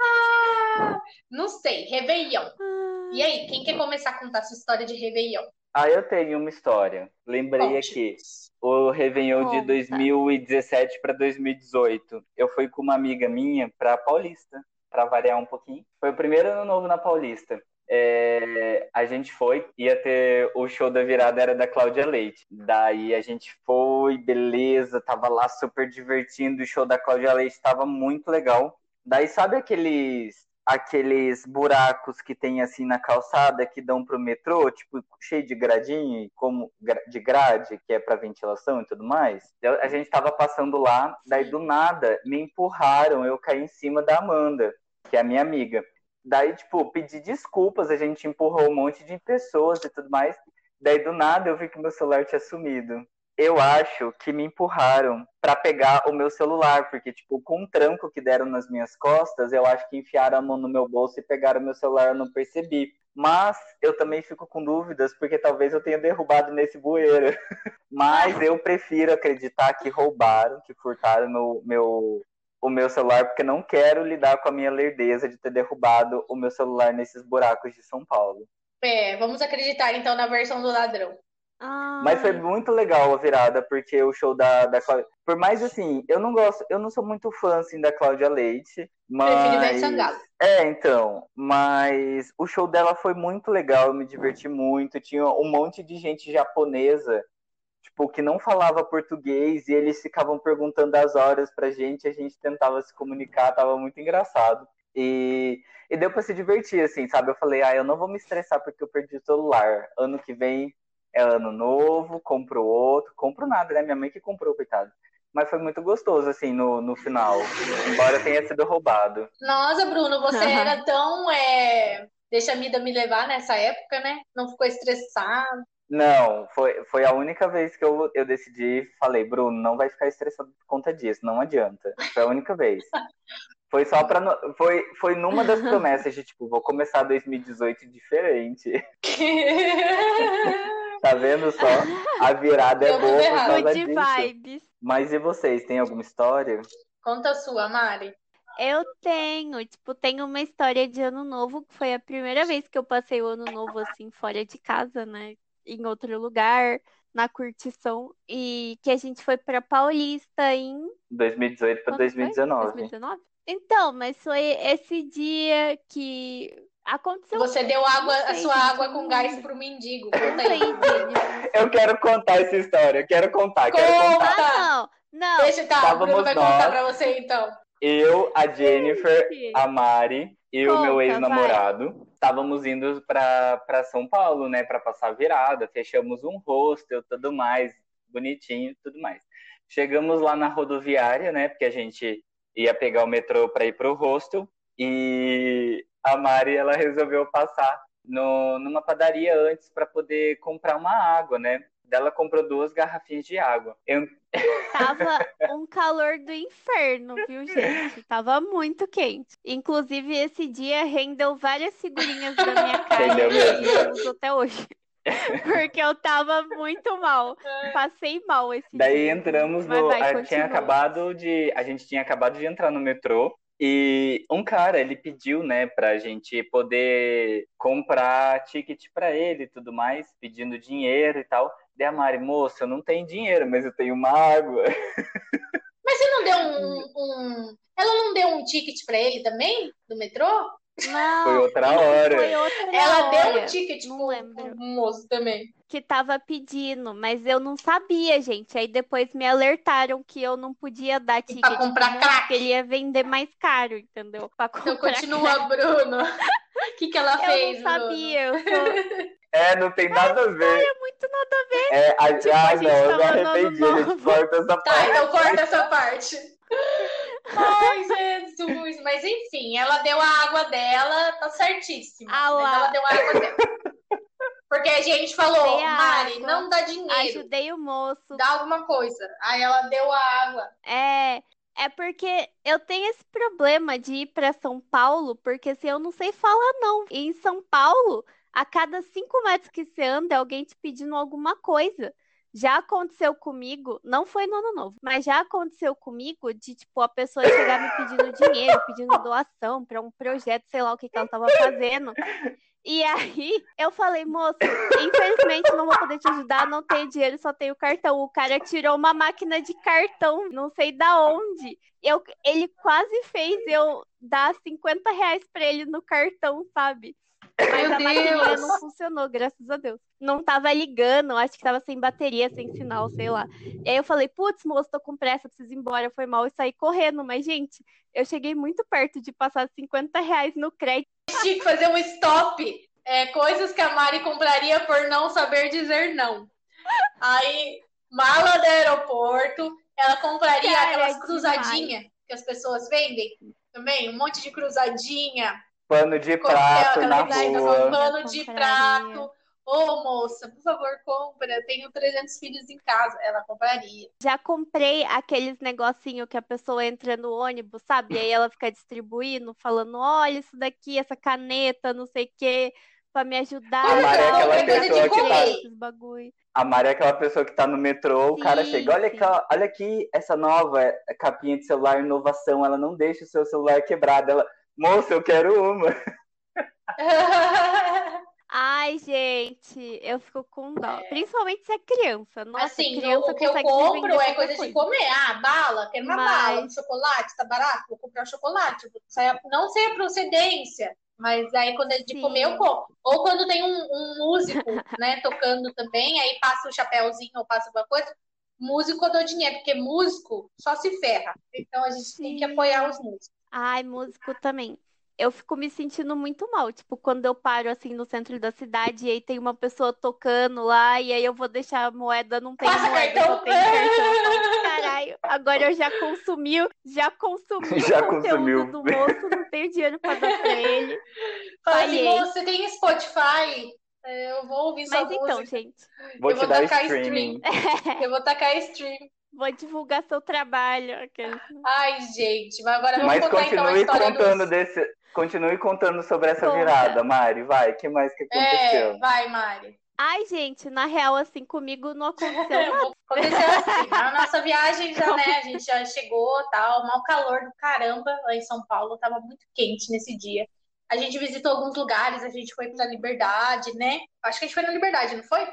Ah, não sei, réveillon.
Ah,
E aí, quem quer começar a contar sua história de réveillon?
ah, eu tenho uma história. Lembrei
Conte.
aqui. O Réveillon de
Conta.
2017 para 2018. Eu fui com uma amiga minha para Paulista, para variar um pouquinho. Foi o primeiro ano novo na Paulista. É, a gente foi, ia ter o show da virada era da Cláudia Leite. Daí a gente foi, beleza, tava lá super divertindo. O show da Cláudia Leite tava muito legal. Daí sabe aqueles aqueles buracos que tem assim na calçada que dão pro metrô, tipo cheio de gradinho, como de grade, que é para ventilação e tudo mais. A gente tava passando lá, daí do nada me empurraram, eu caí em cima da Amanda, que é a minha amiga. Daí, tipo, pedi desculpas, a gente empurrou um monte de pessoas e tudo mais. Daí do nada eu vi que meu celular tinha sumido. Eu acho que me empurraram para pegar o meu celular, porque, tipo, com o tranco que deram nas minhas costas, eu acho que enfiaram a mão no meu bolso e pegaram meu celular, eu não percebi. Mas eu também fico com dúvidas, porque talvez eu tenha derrubado nesse bueiro. <laughs> Mas eu prefiro acreditar que roubaram, que furtaram meu, meu, o meu celular, porque não quero lidar com a minha lerdeza de ter derrubado o meu celular nesses buracos de São Paulo.
É, vamos acreditar então na versão do ladrão.
Mas foi
ai.
muito legal a virada, porque o show da, da Cláudia. Por mais assim, eu não gosto, eu não sou muito fã assim, da Cláudia Leite, mas.
Sangalo.
É, então. Mas o show dela foi muito legal, eu me diverti muito. Tinha um monte de gente japonesa, tipo, que não falava português, e eles ficavam perguntando as horas pra gente, a gente tentava se comunicar, tava muito engraçado. E, e deu pra se divertir, assim, sabe? Eu falei, ah, eu não vou me estressar porque eu perdi o celular. Ano que vem é ano novo, compro outro. Compro nada, né? Minha mãe que comprou, coitado. Mas foi muito gostoso, assim, no, no final. Embora tenha sido roubado.
Nossa, Bruno, você <laughs> era tão. É... Deixa a vida me levar nessa época, né? Não ficou estressado.
Não, foi, foi a única vez que eu, eu decidi, falei, Bruno, não vai ficar estressado por conta disso, não adianta. Foi a única vez. Foi só pra. Foi, foi numa das promessas de, tipo, vou começar 2018 diferente. <laughs> Tá vendo só? A virada é boa por causa
Good
disso.
vibes.
Mas e vocês, tem alguma história?
Conta a sua, Mari.
Eu tenho, tipo, tenho uma história de ano novo, que foi a primeira vez que eu passei o ano novo assim, fora de casa, né? Em outro lugar, na curtição, e que a gente foi pra Paulista em
2018 para
Quando foi?
2019.
2019? Então, mas foi esse dia que aconteceu.
Você deu água, a sua
gente,
água
eu
com gás pro mendigo. <laughs> Conta aí.
Eu quero contar essa história, eu quero contar, quero
Conta!
contar.
Ah, não, não.
Deixa, tá, o
Estávamos
Bruno vai
nós.
contar pra você então.
Eu, a Jennifer, a Mari e o meu
Conta,
ex-namorado estávamos indo para São Paulo, né, para passar virada. Fechamos um hostel, tudo mais, bonitinho, tudo mais. Chegamos lá na rodoviária, né, porque a gente ia pegar o metrô para ir pro hostel e a Mari ela resolveu passar no, numa padaria antes para poder comprar uma água, né? Ela comprou duas garrafinhas de água. Eu,
Tava um calor do inferno, viu, gente? Tava muito quente. Inclusive, esse dia rendeu várias figurinhas da minha <laughs> cara
mesmo.
eu uso até hoje. <laughs> Porque eu tava muito mal. Passei mal esse
Daí
dia.
entramos
Mas
no.
vai,
a,
continua.
tinha acabado de. A gente tinha acabado de entrar no metrô. E um cara, ele pediu, né, pra gente poder comprar ticket pra ele e tudo mais, pedindo dinheiro e tal. Daí a Mari, moça, eu não tenho dinheiro, mas eu tenho uma água.
Mas você não deu um, um- Ela não deu um ticket pra ele também? Do metrô?
Não,
Foi outra hora.
Foi outra
Ela deu
hora
um ticket
não
pro,
lembro.
pro moço também.
que tava pedindo, mas eu não sabia, gente. Aí depois me alertaram que eu não podia dar
pra
ticket
comprar
pro
crack.
porque ele ia vender mais caro, entendeu? Pra
Então
comprar
continua, Bruno. O <laughs> que, que ela
crack.
fez,
Eu não sabia, eu sou
É, não tem nada a ver.
é muito nada a ver.
É, a,
Tipo,
ah,
a gente
não, eu me arrependi, a gente <laughs> corta essa
Tá,
parte.
então corta essa <laughs> parte. Ai, Jesus. Mas enfim, ela deu a água dela, tá certíssima.
Ah
Mas
lá.
ela deu a água dela. Porque a gente falou,
a
Mari,
água.
não dá dinheiro,
Ajudei o moço.
dá alguma coisa. Aí ela deu a água.
É, é porque eu tenho esse problema de ir pra São Paulo, porque assim, eu não sei falar não. E em São Paulo, a cada cinco metros que você anda, é alguém te pedindo alguma coisa. Já aconteceu comigo, não foi no ano novo, mas já aconteceu comigo de, tipo, a pessoa chegar me pedindo dinheiro, pedindo doação pra um projeto, sei lá o que que ela tava fazendo. E aí eu falei, moço, infelizmente não vou poder te ajudar, não tenho dinheiro, só tenho cartão. O cara tirou uma máquina de cartão, não sei da onde. Eu, ele quase fez eu dar 50 reais pra ele no cartão, sabe? Mas
Meu
a
Deus.
não funcionou, graças a Deus. Não tava ligando, acho que tava sem bateria, sem sinal, sei lá. E aí eu falei, putz, moço, tô com pressa, preciso ir embora, foi mal e saí correndo. Mas, gente, eu cheguei muito perto de passar 50 reais no crédito.
Tinha que fazer um stop. É, coisas que a Mari compraria por não saber dizer não. Aí, mala do aeroporto, ela compraria
Cara,
aquelas
demais.
cruzadinhas que as pessoas vendem também, um monte de cruzadinha,
Pano de
coquetel,
prato na
coisa,
rua.
pano de prato. Ô, moça, por favor, compra. Eu tenho 300 filhos em casa. Ela compraria.
Já comprei aqueles negocinho que a pessoa entra no ônibus, sabe? E aí ela fica distribuindo, falando: olha, isso daqui, essa caneta, não sei o quê, pra me ajudar.
A Mari é aquela pessoa que tá-
esses bagulho.
A Mari é aquela pessoa que tá no metrô, o cara
Sim,
chega, olha
sim.
aqui, olha aqui essa nova capinha de celular, inovação, ela não deixa o seu celular quebrado. Ela, moça, eu quero uma. <laughs>
Ai, gente, eu fico com dó. Principalmente se é criança. Nossa,
assim,
criança
o, o que eu compro é
qualquer
coisa de comer. Ah, bala, quero uma
Mas-
bala, um chocolate, tá barato? Vou comprar chocolate. Vou sair- Não sei a procedência, mas aí quando é de
Sim.
comer eu compro. Ou quando tem um, um músico, <laughs> né, tocando também, aí passa o chapéuzinho ou passa alguma coisa. Músico eu dou dinheiro, porque músico só se ferra. Então a gente tem que
Sim.
apoiar os músicos.
Ai, músico também. Eu fico me sentindo muito mal, tipo, quando eu paro assim no centro da cidade e aí tem uma pessoa tocando lá e aí eu vou deixar a moeda, não tem
Passa
moeda,
cartão.
só tem <laughs> cartão. Caralho, agora eu já consumi, já consumi <laughs>
Já
o conteúdo
consumiu.
do moço, não tenho dinheiro pra dar pra ele. <laughs>
Fala assim,
Falhei.
"Moço, você tem Spotify? É, Eu vou ouvir sua
Mas então,
música.
gente,
Vou
Eu
te
vou
dar
tacar
streaming.
Eu vou tacar stream.
Vou divulgar seu trabalho. aqueles-
Ai, gente, mas agora vamos
Mas
contar então a
continue
história
contando
dos...
desse. Continue contando sobre essa
Conta.
virada, Mari. Vai, o que mais que
É,
aconteceu?
vai, Mari.
Ai, gente, na real, assim, comigo não aconteceu <laughs> nada.
Aconteceu assim, na nossa viagem já, né, a gente já chegou, tal, mal calor do caramba lá em São Paulo, tava muito quente nesse dia. A gente visitou alguns lugares, a gente foi pra Liberdade, né? Acho que a gente foi na Liberdade, não foi?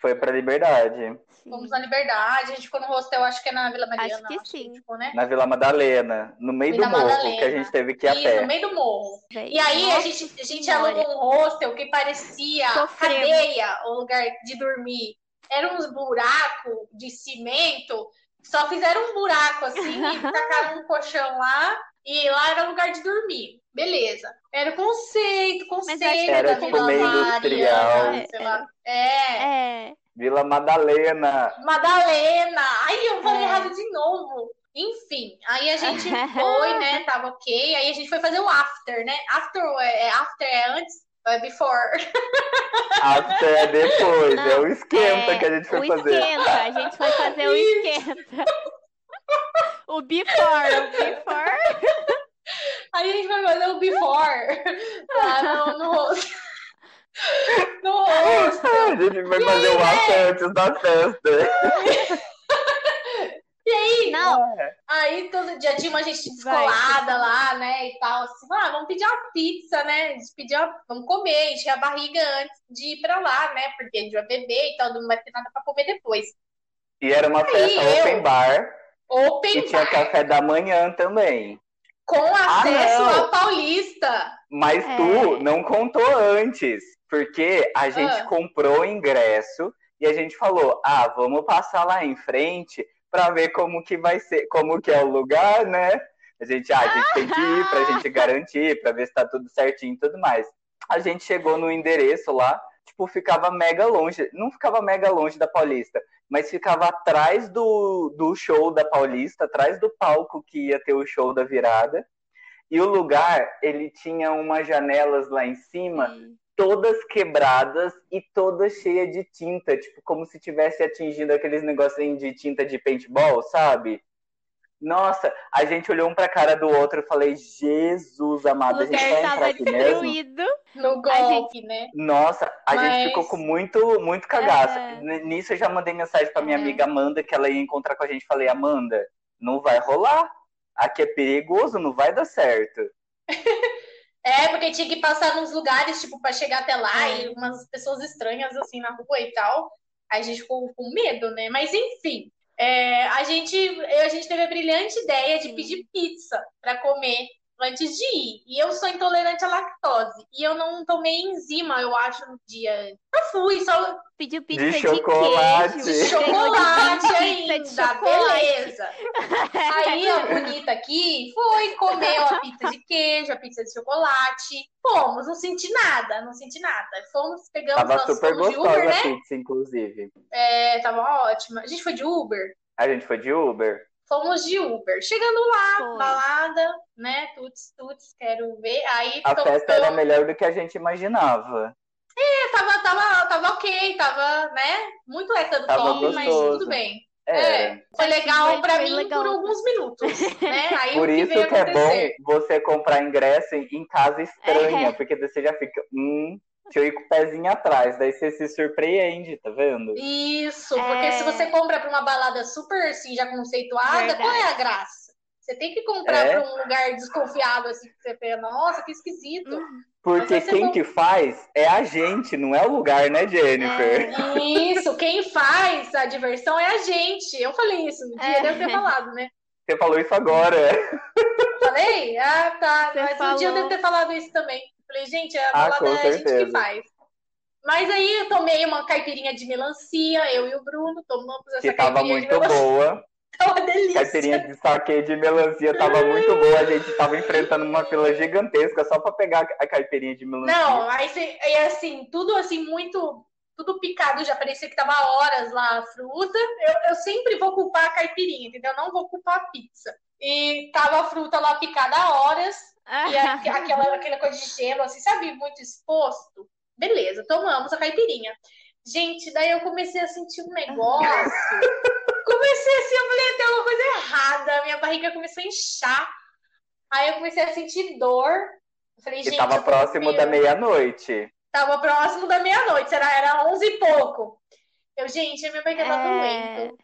Foi pra Liberdade.
Fomos na Liberdade, a gente ficou no hostel, acho que é na Vila Mariana.
Acho que sim.
Ficou, né?
Na Vila Madalena, no meio
Vila
do morro,
Madalena.
que a gente teve que ir a pé.
no meio do morro.
Véi,
E aí a gente, a gente alugou um hostel que parecia
Sofremos.
cadeia, o lugar de dormir. Era uns buracos de cimento, só fizeram um buraco assim e <laughs> tacaram um colchão lá, e lá era lugar de dormir. Beleza. Era o conceito, conceito
Era
da
tipo
Vila
meio industrial.
Mariana, sei lá. É.
É.
Vila Madalena.
Madalena. Aí eu falei
É.
errado de novo. Enfim, aí a gente <laughs> foi, né? Tava ok. Aí a gente foi fazer o after, né? After é, é- after é antes ou é before? <laughs>
After é depois,
Não,
é o esquenta
É,
que a gente foi
o
fazer.
esquenta, a gente foi fazer o esquenta. <laughs> O before, o before.
Aí a gente foi fazer o before lá no, no hostel. No hostel.
A gente vai fazer o after antes da festa.
E aí,
Não,
aí todo dia tinha uma gente
Vai,
descolada lá, né? E tal. Assim, ah, vamos pedir uma pizza, né? A gente pediu uma- vamos comer, encher a barriga antes de ir pra lá, né? Porque a gente vai beber e tal, não vai ter nada pra comer depois.
E era uma festa
eu-
open bar
Open
e tinha
bar,
café da manhã também.
com acesso
não.
à Paulista.
Mas
É.
tu não contou antes, porque a gente
Ah.
comprou o ingresso e a gente falou: "Ah, vamos passar lá em frente pra ver como que vai ser, como que é o lugar, né?" A gente, ah, a gente tem que ir pra gente garantir, pra ver se tá tudo certinho e tudo mais. A gente chegou no endereço lá, tipo, ficava mega longe. Não ficava mega longe da Paulista, mas ficava atrás do, do show da Paulista, atrás do palco que ia ter o show da virada. E o lugar, ele tinha umas janelas lá em cima, todas quebradas e todas cheias de tinta, tipo, como se tivesse atingido aqueles negocinhos de tinta de paintball, sabe? Nossa, a gente olhou um pra cara do outro e falei, Jesus
o
amado, a gente vai entrar aqui mesmo?
destruído.
No golpe, né?
Nossa, a
Mas-
gente ficou com muito, muito cagaço.
É.
Nisso eu já mandei mensagem pra minha
É.
amiga Amanda que ela ia encontrar com a gente. Falei, Amanda, não vai rolar. Aqui é perigoso, não vai dar certo. <laughs>
É, porque tinha que passar nos lugares, tipo, pra chegar até lá
É.
e umas pessoas estranhas, assim, na rua e tal. Aí a gente ficou com medo, né? Mas enfim, é, a, gente, a gente teve a brilhante ideia de pedir pizza pra comer antes de ir. E eu sou intolerante à lactose. E eu não tomei enzima, eu acho, no dia. Eu fui, só
Pediu pizza de,
chocolate.
queijo.
de
De
chocolate
Pizza
ainda.
de chocolate.
Beleza. Aí a bonita aqui foi, comeu a pizza de queijo, a pizza de chocolate. Fomos, não senti nada, não senti nada. Fomos, pegamos
Tava
nossos
super
fomos de Uber,
a
né?
pizza, inclusive.
É, tava ótima. A gente foi de Uber?
A gente foi de Uber.
Fomos de Uber. Chegando lá,
Foi.
balada, né? Tuts, tuts, quero ver. Aí
A
tô-
festa
tô-
era melhor do que a gente imaginava.
tava, tava, tava ok, tava, né? Muito hétero
Tava
top, mas tudo bem.
Era.
É, foi legal
Foi-
pra
foi
mim
legal.
por alguns minutos, né? Aí
Por
o que
isso
veio
que é bom você comprar ingresso em casa estranha,
É.
porque você já fica, hum, deixa eu ir com o pezinho atrás, daí você se surpreende, tá vendo?
Isso, porque
É.
se você compra pra uma balada super assim, já conceituada,
Verdade.
qual é a graça? Você tem que comprar
É.
pra um lugar desconfiado, assim, que você vê, nossa, que esquisito.
Uhum.
Porque quem
não-
que faz é a gente, não é o lugar, né, Jennifer?
É.
Isso, quem faz a diversão é a gente. Eu falei isso no dia,
É.
deve ter falado, né?
Você falou isso agora.
Falei? Ah, tá.
Você
Mas um
falou.
dia eu devo ter falado isso também. Falei, gente, a
Ah,
balada é a gente que faz. Mas aí eu tomei uma caipirinha de melancia, eu e o Bruno tomamos essa
Que tava
caipirinha de
muito
melancia. <laughs> Tava delícia.
Caipirinha de saque de melancia tava muito boa. A gente tava enfrentando uma fila gigantesca só pra pegar a caipirinha de melancia.
Não, aí cê- e assim, tudo assim, muito. Tudo picado, já parecia que tava horas lá a fruta. Eu, eu sempre vou culpar a caipirinha, entendeu? Não vou culpar a pizza. E tava a fruta lá picada há horas. E a- <laughs> aquela, aquela coisa de gelo, assim, sabe, muito exposto. Beleza, tomamos a caipirinha. Gente, daí eu comecei a sentir um negócio. <laughs> Comecei assim, eu falei, tem alguma coisa errada. Minha barriga começou a inchar. Aí eu comecei a sentir dor. Eu falei,
E
gente.
tava
eu tô
próximo da meia-noite.
Tava próximo da meia-noite, era, era 11 e pouco. Eu, gente, minha barriga tá
É.
doendo.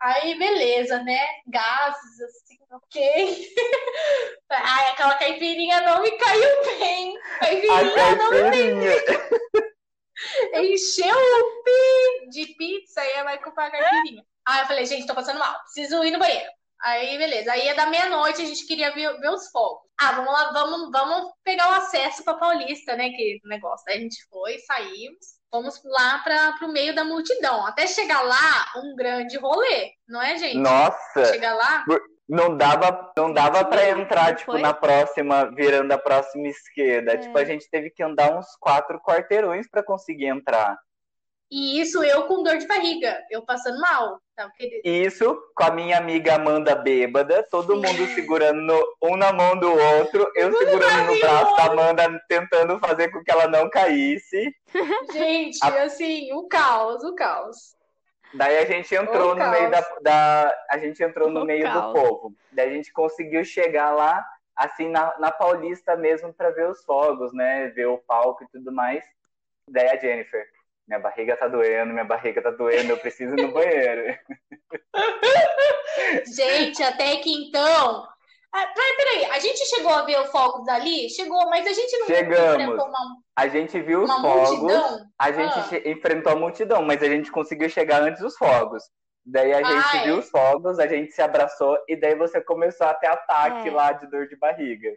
Aí, beleza, né? Gases, assim, ok. <laughs> Ai, aquela caipirinha não me caiu bem.
A
Caipirinha não me
caipirinha.
encheu o pi de pizza e ela vai comprar a caipirinha. Aí eu falei, gente, tô passando mal, preciso ir no banheiro. Aí, beleza. Aí ia da meia-noite, a gente queria ver, ver os fogos. Ah, vamos lá, vamos, vamos pegar o acesso pra Paulista, né? Que negócio. Aí a gente foi, saímos, fomos lá para pro meio da multidão. Até chegar lá, um grande rolê, não é, gente?
Nossa,
Chegar lá,
não dava, não dava para entrar, tipo,
Foi?
na próxima, virando a próxima esquerda.
É.
Tipo, a gente teve que andar uns quatro quarteirões para conseguir entrar.
e isso eu com dor de barriga, eu passando mal. Porque
Isso, com a minha amiga Amanda bêbada, todo
Sim.
mundo segurando no- um na mão do outro, eu segurando no braço da Amanda, tentando fazer com que ela não caísse. <laughs>
Gente,
A-
assim, o caos, o caos.
Daí a gente entrou
O
no meio da,
caos.
da- a gente entrou no
O
meio do
caos.
povo. Daí a gente conseguiu chegar lá, assim, na, na Paulista mesmo, para ver os fogos, né? Ver o palco e tudo mais. Daí a Jennifer, minha barriga tá doendo, minha barriga tá doendo, eu preciso ir no banheiro. <laughs>
Gente, até que então. Ah, peraí, a gente chegou a ver o fogos dali? Chegou, mas a gente não
Chegamos.
enfrentou uma,
A gente viu os fogos,
multidão.
a gente
Ah.
enfrentou a multidão, mas a gente conseguiu chegar antes dos fogos. Daí a gente
Ai.
viu os fogos, a gente se abraçou e daí você começou a ter ataque
É.
lá de dor de barriga.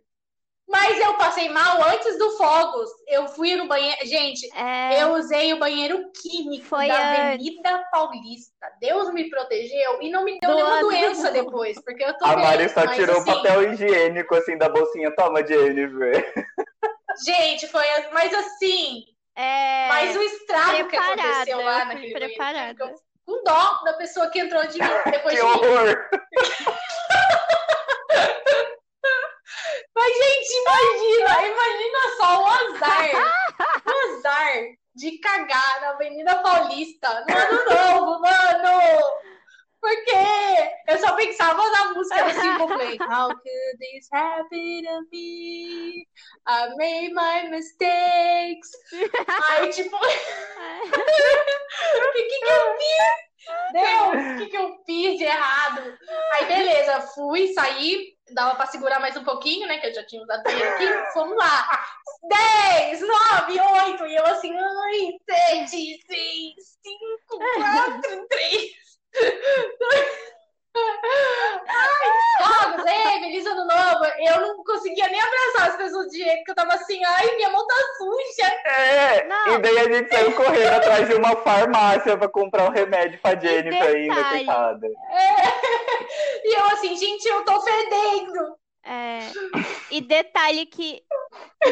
Mas eu passei mal antes do fogos. Eu fui no banheiro. Gente,
É,
eu usei o banheiro químico
Foi
da
antes.
Avenida Paulista. Deus me protegeu e não me deu
Do
nenhuma
lado-
doença depois, porque eu tô
A Mari só tirou o
assim,
papel higiênico assim da bolsinha. Toma, Jennifer.
Gente, foi. Mas assim,
é,
mas o estrago que aconteceu lá naquele banheiro.
preparada.
fico Com dó da pessoa que entrou de mim, depois
Que
de
horror <laughs>
gente, imagina, imagina só o azar, o azar de cagar na Avenida Paulista no ano novo, mano. Porque eu só pensava na música do Simple Play. How could this happen to me? I made my mistakes. Aí, tipo, <laughs> o que, que eu fiz? Deus, o que, que eu fiz de errado? Aí, beleza, fui, saí, dava pra segurar mais um pouquinho, né? Que eu já tinha usado banheiro aqui. Fomos lá. 10, 9, 8. E eu assim, ai, 7, 6, 5, 4, 3. Ai, fogos, ei, feliz ano novo. Eu não conseguia nem abraçar as pessoas de jeito que eu tava assim, ai, minha mão tá suja.
É,
Não.
e daí a gente saiu correndo atrás de uma farmácia pra comprar um remédio pra Jennifer ainda, coitada.
E eu assim, gente, eu tô fedendo.
É, E detalhe que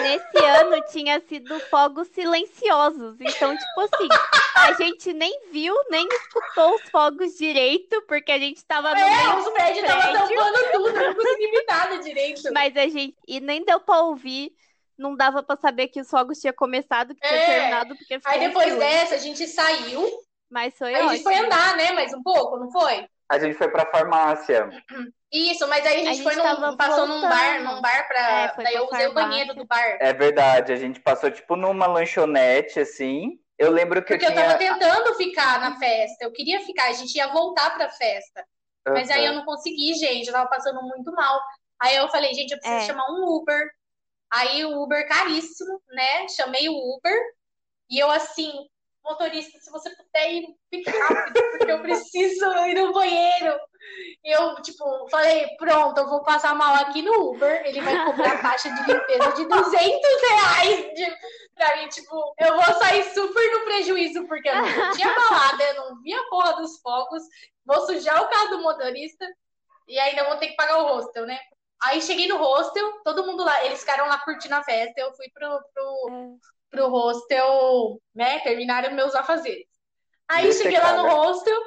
nesse ano tinha sido fogos silenciosos. Então, tipo assim, a gente nem viu, nem escutou os fogos direito, porque a gente tava no
É,
meio
os prédios estavam tampando tudo, não consegui ver nada direito.
Mas a gente. E nem deu pra ouvir. Não dava pra saber que os fogos tinham começado, que tinha
É.
terminado, porque
Aí depois dessa, a gente saiu,
Mas foi
aí a gente foi
ótimo.
andar, né, mais um pouco, não foi?
A gente foi pra farmácia.
Isso, mas aí a gente,
A gente
foi num, passou num bar,
voltando.
num bar pra.
É,
daí eu usei o
farmácia.
banheiro do bar.
É verdade, a gente passou tipo numa lanchonete, assim. Eu lembro que
Porque
eu
eu
tinha.
tava tentando ficar na festa, eu queria ficar, a gente ia voltar pra festa. Mas aí eu não consegui, gente, eu tava passando muito mal. Aí eu falei, gente, eu preciso
É.
chamar um Uber. Aí o Uber caríssimo, né? Chamei o Uber e eu assim, motorista, se você puder ir, fique rápido, porque eu preciso ir no banheiro. E eu, tipo, falei, pronto, eu vou passar mal aqui no Uber, ele vai cobrar taxa de limpeza de 200 reais de, pra mim, tipo, eu vou sair super no prejuízo, porque eu não tinha balada, eu não vi a porra dos fogos, vou sujar o carro do motorista e ainda vou ter que pagar o hostel, né? Aí cheguei no hostel, todo mundo lá, eles ficaram lá curtindo a festa, eu fui pro, pro,
É.
pro hostel, né, terminaram meus afazeres. Aí cheguei lá no hostel,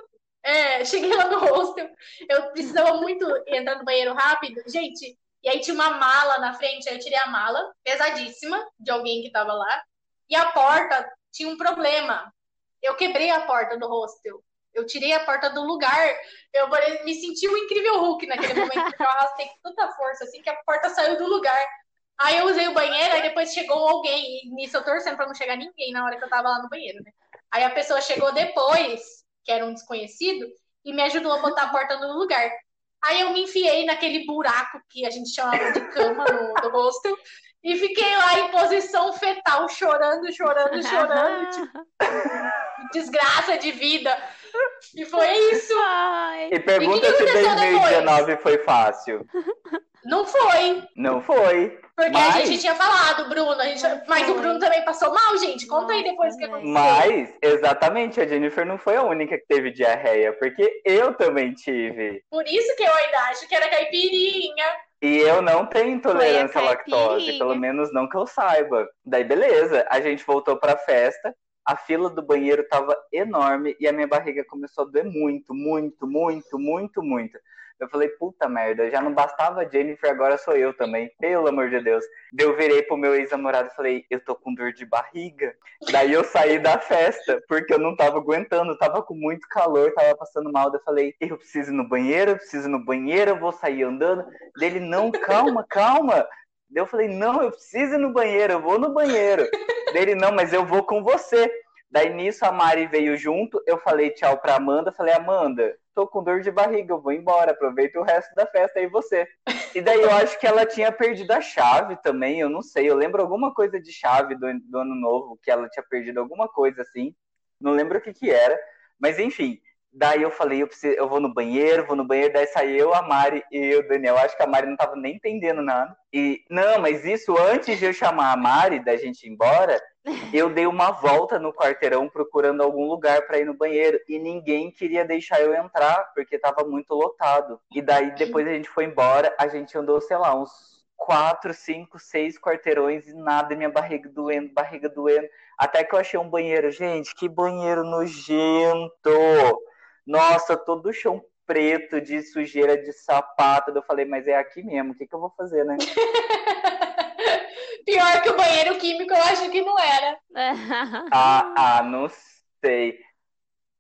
é, cheguei lá no hostel, eu precisava muito entrar no banheiro rápido, gente, e aí tinha uma mala na frente, aí eu tirei a mala, pesadíssima, de alguém que tava lá, e a porta tinha um problema. Eu quebrei a porta do hostel. Eu tirei a porta do lugar. Eu me senti o incrível Hulk naquele momento, porque eu arrastei com tanta força, assim, que a porta saiu do lugar. Aí eu usei o banheiro, aí depois chegou alguém, e nisso eu torcendo pra não chegar ninguém na hora que eu tava lá no banheiro, né? Aí a pessoa chegou depois, que era um desconhecido, e me ajudou a botar a porta no lugar. Aí eu me enfiei naquele buraco que a gente chamava de cama no, no rosto, e fiquei lá em posição fetal, chorando, chorando, chorando, <laughs> tipo, desgraça de vida. E foi isso.
Ai,
E pergunta
E o que
se
aconteceu
2019 foi fácil. <laughs>
Não foi.
Não foi.
Porque
Mas-
a gente tinha falado, Bruno. A gente... Mas o. Bruno também passou mal, gente. Conta aí depois o que aconteceu.
Mas, exatamente, a Jennifer não foi a única que teve diarreia, porque eu também tive.
Por isso que eu ainda acho que era caipirinha.
E eu não tenho intolerância à lactose, pelo menos não que eu saiba. Daí, beleza, a gente voltou pra festa, a fila do banheiro tava enorme e a minha barriga começou a doer muito, muito, muito, muito, muito. Eu falei, puta merda, já não bastava Jennifer, agora sou eu também, pelo amor de Deus. Daí eu virei pro meu ex-namorado e falei, eu tô com dor de barriga. Daí eu saí da festa, porque eu não tava aguentando, tava com muito calor, tava passando mal. Daí eu falei, eu preciso ir no banheiro, eu preciso ir no banheiro, eu vou sair andando. Dele, não, calma, calma. Daí eu falei, não, eu preciso ir no banheiro, eu vou no banheiro. Dele, não, mas eu vou com você. Daí nisso a Mari veio junto, eu falei tchau pra Amanda, falei, Amanda, tô com dor de barriga, eu vou embora, aproveita o resto da festa aí você. E daí eu acho que ela tinha perdido a chave também, eu não sei, eu lembro alguma coisa de chave do, do ano novo, que ela tinha perdido alguma coisa assim, não lembro o que que era, mas enfim, daí eu falei, eu, preciso, eu vou no banheiro, vou no banheiro, daí saí eu, a Mari e o Daniel, acho que a Mari não tava nem entendendo nada, e não, mas isso antes de eu chamar a Mari, da gente ir embora, <laughs> eu dei uma volta no quarteirão procurando algum lugar para ir no banheiro e ninguém queria deixar eu entrar porque tava muito lotado. E daí depois a gente foi embora, a gente andou, sei lá, uns quatro, cinco, seis quarteirões e nada, minha barriga doendo, barriga doendo. Até que eu achei um banheiro, gente, que banheiro nojento! Nossa, todo o chão preto de sujeira de sapato. Eu falei, mas é aqui mesmo, o que, que eu vou fazer, né? <laughs>
Pior que o banheiro químico, eu acho que não era. <laughs>
Ah, ah, não sei.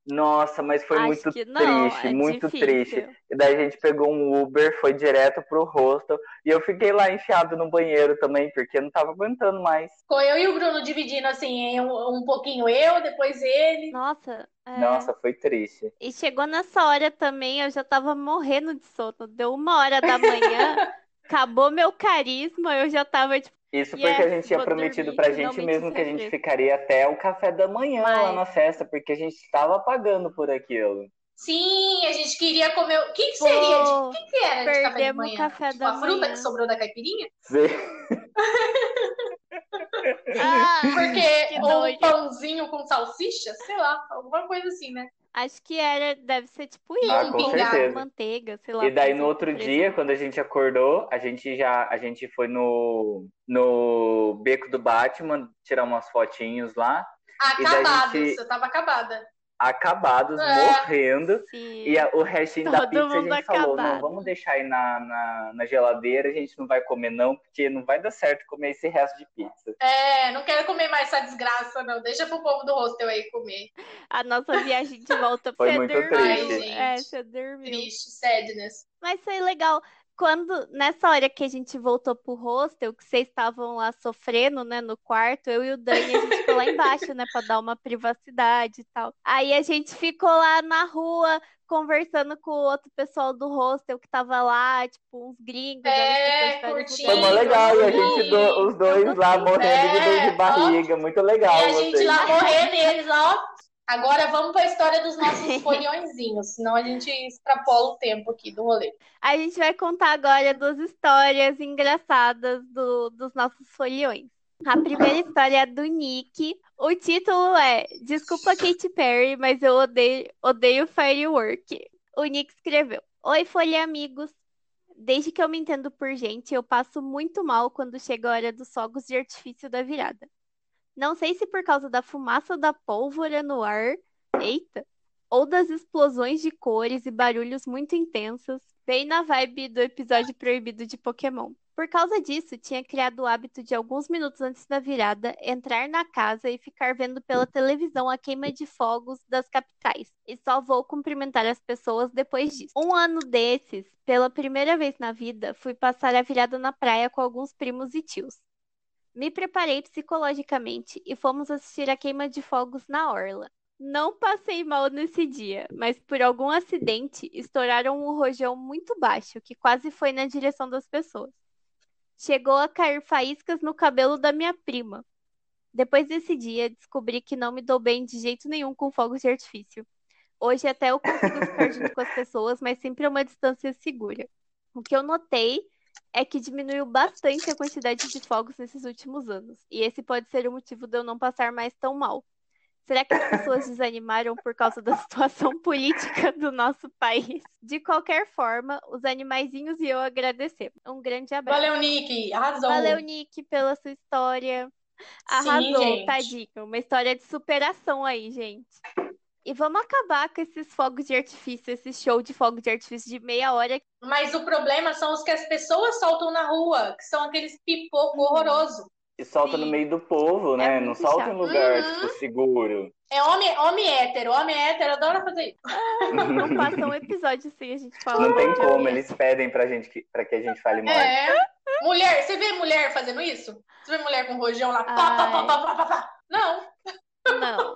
Nossa, mas foi
Acho
muito
que não,
triste,
é
muito
difícil.
triste. E daí a gente pegou um Uber, foi direto pro hostel, e eu fiquei lá enfiado no banheiro também, porque eu não tava aguentando mais.
Ficou eu e o Bruno dividindo assim, em um, um pouquinho eu, depois ele.
Nossa, é.
Nossa, foi triste.
E chegou nessa hora também, eu já tava morrendo de sono. Deu uma hora da manhã, <laughs> acabou meu carisma, eu já tava tipo,
Isso porque a
Yes,
gente tinha prometido
dormir,
pra gente mesmo que a gente ficaria até o café da manhã lá
Mas-
na festa, porque a gente estava pagando por aquilo.
Sim, a gente queria comer. O que, que seria? De...
Pô,
O que, que era de café da manhã?
café
Tipo,
da
a fruta
manhã.
que sobrou da caipirinha?
Sim. <laughs>
ah,
Porque <laughs>
que
ou um pãozinho com salsicha, sei lá, alguma coisa assim, né?
Acho que era, deve ser tipo isso,
Ah,
com certeza.
manteiga, sei lá.
E daí no outro dia, quando a gente acordou, a gente já a gente foi no, no beco do Batman tirar umas fotinhos lá, daí a
Acabados,
gente-
eu tava acabada.
Acabados,
É.
morrendo.
Sim.
E a- o restinho da
Todo
pizza a gente falou, não,
acabado.
vamos deixar aí na, na, na geladeira, a gente não vai comer não, porque não vai dar certo comer esse resto de pizza.
É, não quero comer mais essa desgraça, não. Deixa pro povo do hostel aí comer.
A nossa viagem de volta
Foi
você
muito
dormiu.
triste.
É, você dormiu.
Triste, sadness.
Mas foi legal. Quando, nessa hora que a gente voltou pro hostel, que vocês estavam lá sofrendo, né, no quarto, eu e o Dani, a gente ficou lá embaixo, né, pra dar uma privacidade e tal. Aí a gente ficou lá na rua, conversando com o outro pessoal do hostel que tava lá, tipo, uns gringos,
É,
né, das
curtindo.
Foi mó legal, e a gente, do- os dois lá morrendo de dor
É,
de barriga, muito legal
E a gente
vocês.
lá morrendo e eles lá, ó. Agora vamos pra história dos nossos <laughs> folhõezinhos, senão a gente extrapola o tempo aqui do rolê.
A gente vai contar agora duas histórias engraçadas do- dos nossos foliões. A primeira história é do Nick. O título é Desculpa Katy Perry, mas eu odeio, odeio Firework. O Nick escreveu: Oi, folha amigos. Desde que eu me entendo por gente, eu passo muito mal quando chega a hora dos fogos de artifício da virada. Não sei se por causa da fumaça da pólvora no ar, eita, ou das explosões de cores e barulhos muito intensos, bem na vibe do episódio proibido de Pokémon. Por causa disso, tinha criado o hábito de alguns minutos antes da virada entrar na casa e ficar vendo pela televisão a queima de fogos das capitais. E só vou cumprimentar as pessoas depois disso. Um ano desses, pela primeira vez na vida, fui passar a virada na praia com alguns primos e tios. Me preparei psicologicamente e fomos assistir a queima de fogos na orla. Não passei mal nesse dia, mas por algum acidente estouraram um rojão muito baixo que quase foi na direção das pessoas. Chegou a cair faíscas no cabelo da minha prima. Depois desse dia, descobri que não me dou bem de jeito nenhum com fogos de artifício. Hoje até eu consigo ficar junto com as pessoas, mas sempre a uma distância segura. O que eu notei é que diminuiu bastante a quantidade de fogos nesses últimos anos, e esse pode ser o motivo de eu não passar mais tão mal. Será que as pessoas desanimaram por causa da <laughs> situação política do nosso país? De qualquer forma, os animaizinhos e eu agradecemos. Um grande abraço.
Valeu, Nick. Arrasou.
Valeu, Nick, pela sua história. Arrasou,
gente.
tadinho. Uma história de superação aí, gente. E vamos acabar com esses fogos de artifício, esse show de fogos de artifício de meia hora.
Mas o problema são os que as pessoas soltam na rua, que são aqueles pipoco horroroso.
E solta
Sim.
no meio do povo, né?
É
não solta em
chato.
lugar,
Uhum.
tipo, seguro.
É homem, homem hétero, homem hétero adora fazer isso.
Não passa um episódio sem a gente falar.
Não tem como, eles pedem pra gente que, pra que a gente fale mal.
É. Mulher, você vê mulher fazendo isso? Você vê mulher com rojão lá? Pá, pá, pá, pá, pá, pá, pá. Não.
Não,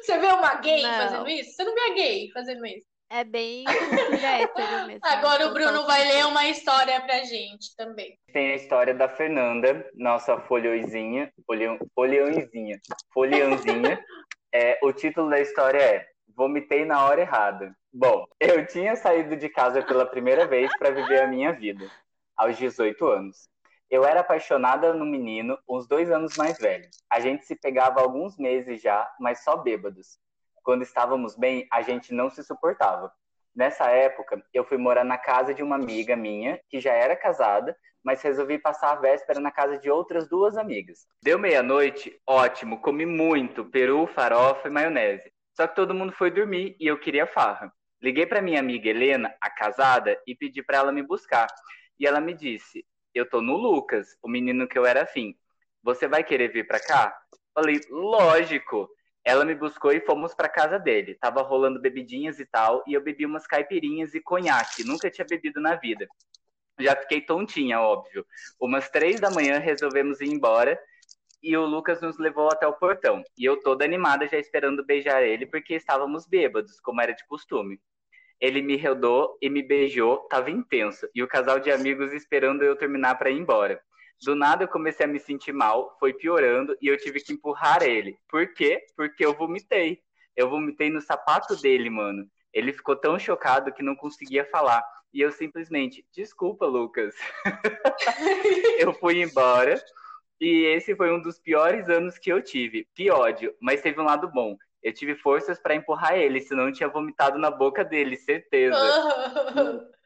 Você vê uma gay
Não.
fazendo isso? Você não vê a gay fazendo isso.
é bem <laughs> hétero mesmo.
Agora o Bruno vai ler uma história pra gente também.
Tem a história da Fernanda, nossa folhõezinha, folhão, folhãozinha, folhãozinha. <laughs> É, o título da história é Vomitei na hora errada. Bom, eu tinha saído de casa pela primeira vez para viver a minha vida, aos 18 anos. Eu era apaixonada no menino, uns dois anos mais velho. A gente se pegava há alguns meses já, mas só bêbados. Quando estávamos bem, a gente não se suportava. Nessa época, eu fui morar na casa de uma amiga minha, que já era casada, mas resolvi passar a véspera na casa de outras duas amigas. Deu meia-noite, ótimo, comi muito, peru, farofa e maionese. Só que todo mundo foi dormir e eu queria farra. Liguei para minha amiga Helena, a casada, e pedi para ela me buscar. E ela me disse: "Eu tô no Lucas, o menino que eu era afim. Você vai querer vir para cá?" Falei: "Lógico." Ela me buscou e fomos para casa dele. Tava rolando bebidinhas e tal, e eu bebi umas caipirinhas e conhaque, nunca tinha bebido na vida. Já fiquei tontinha, óbvio. Umas três da manhã resolvemos ir embora e o Lucas nos levou até o portão. E eu toda animada já esperando beijar ele porque estávamos bêbados, como era de costume. Ele me rodou e me beijou, tava intenso. E o casal de amigos esperando eu terminar para ir embora. Do nada eu comecei a me sentir mal, foi piorando e eu tive que empurrar ele. Por quê? Porque eu vomitei. Eu vomitei no sapato dele, mano. Ele ficou tão chocado que não conseguia falar. E eu simplesmente, desculpa, Lucas. <laughs> eu fui embora. E esse foi um dos piores anos que eu tive. Que ódio, mas teve um lado bom. Eu tive forças para empurrar ele, senão eu tinha vomitado na boca dele, certeza. <laughs>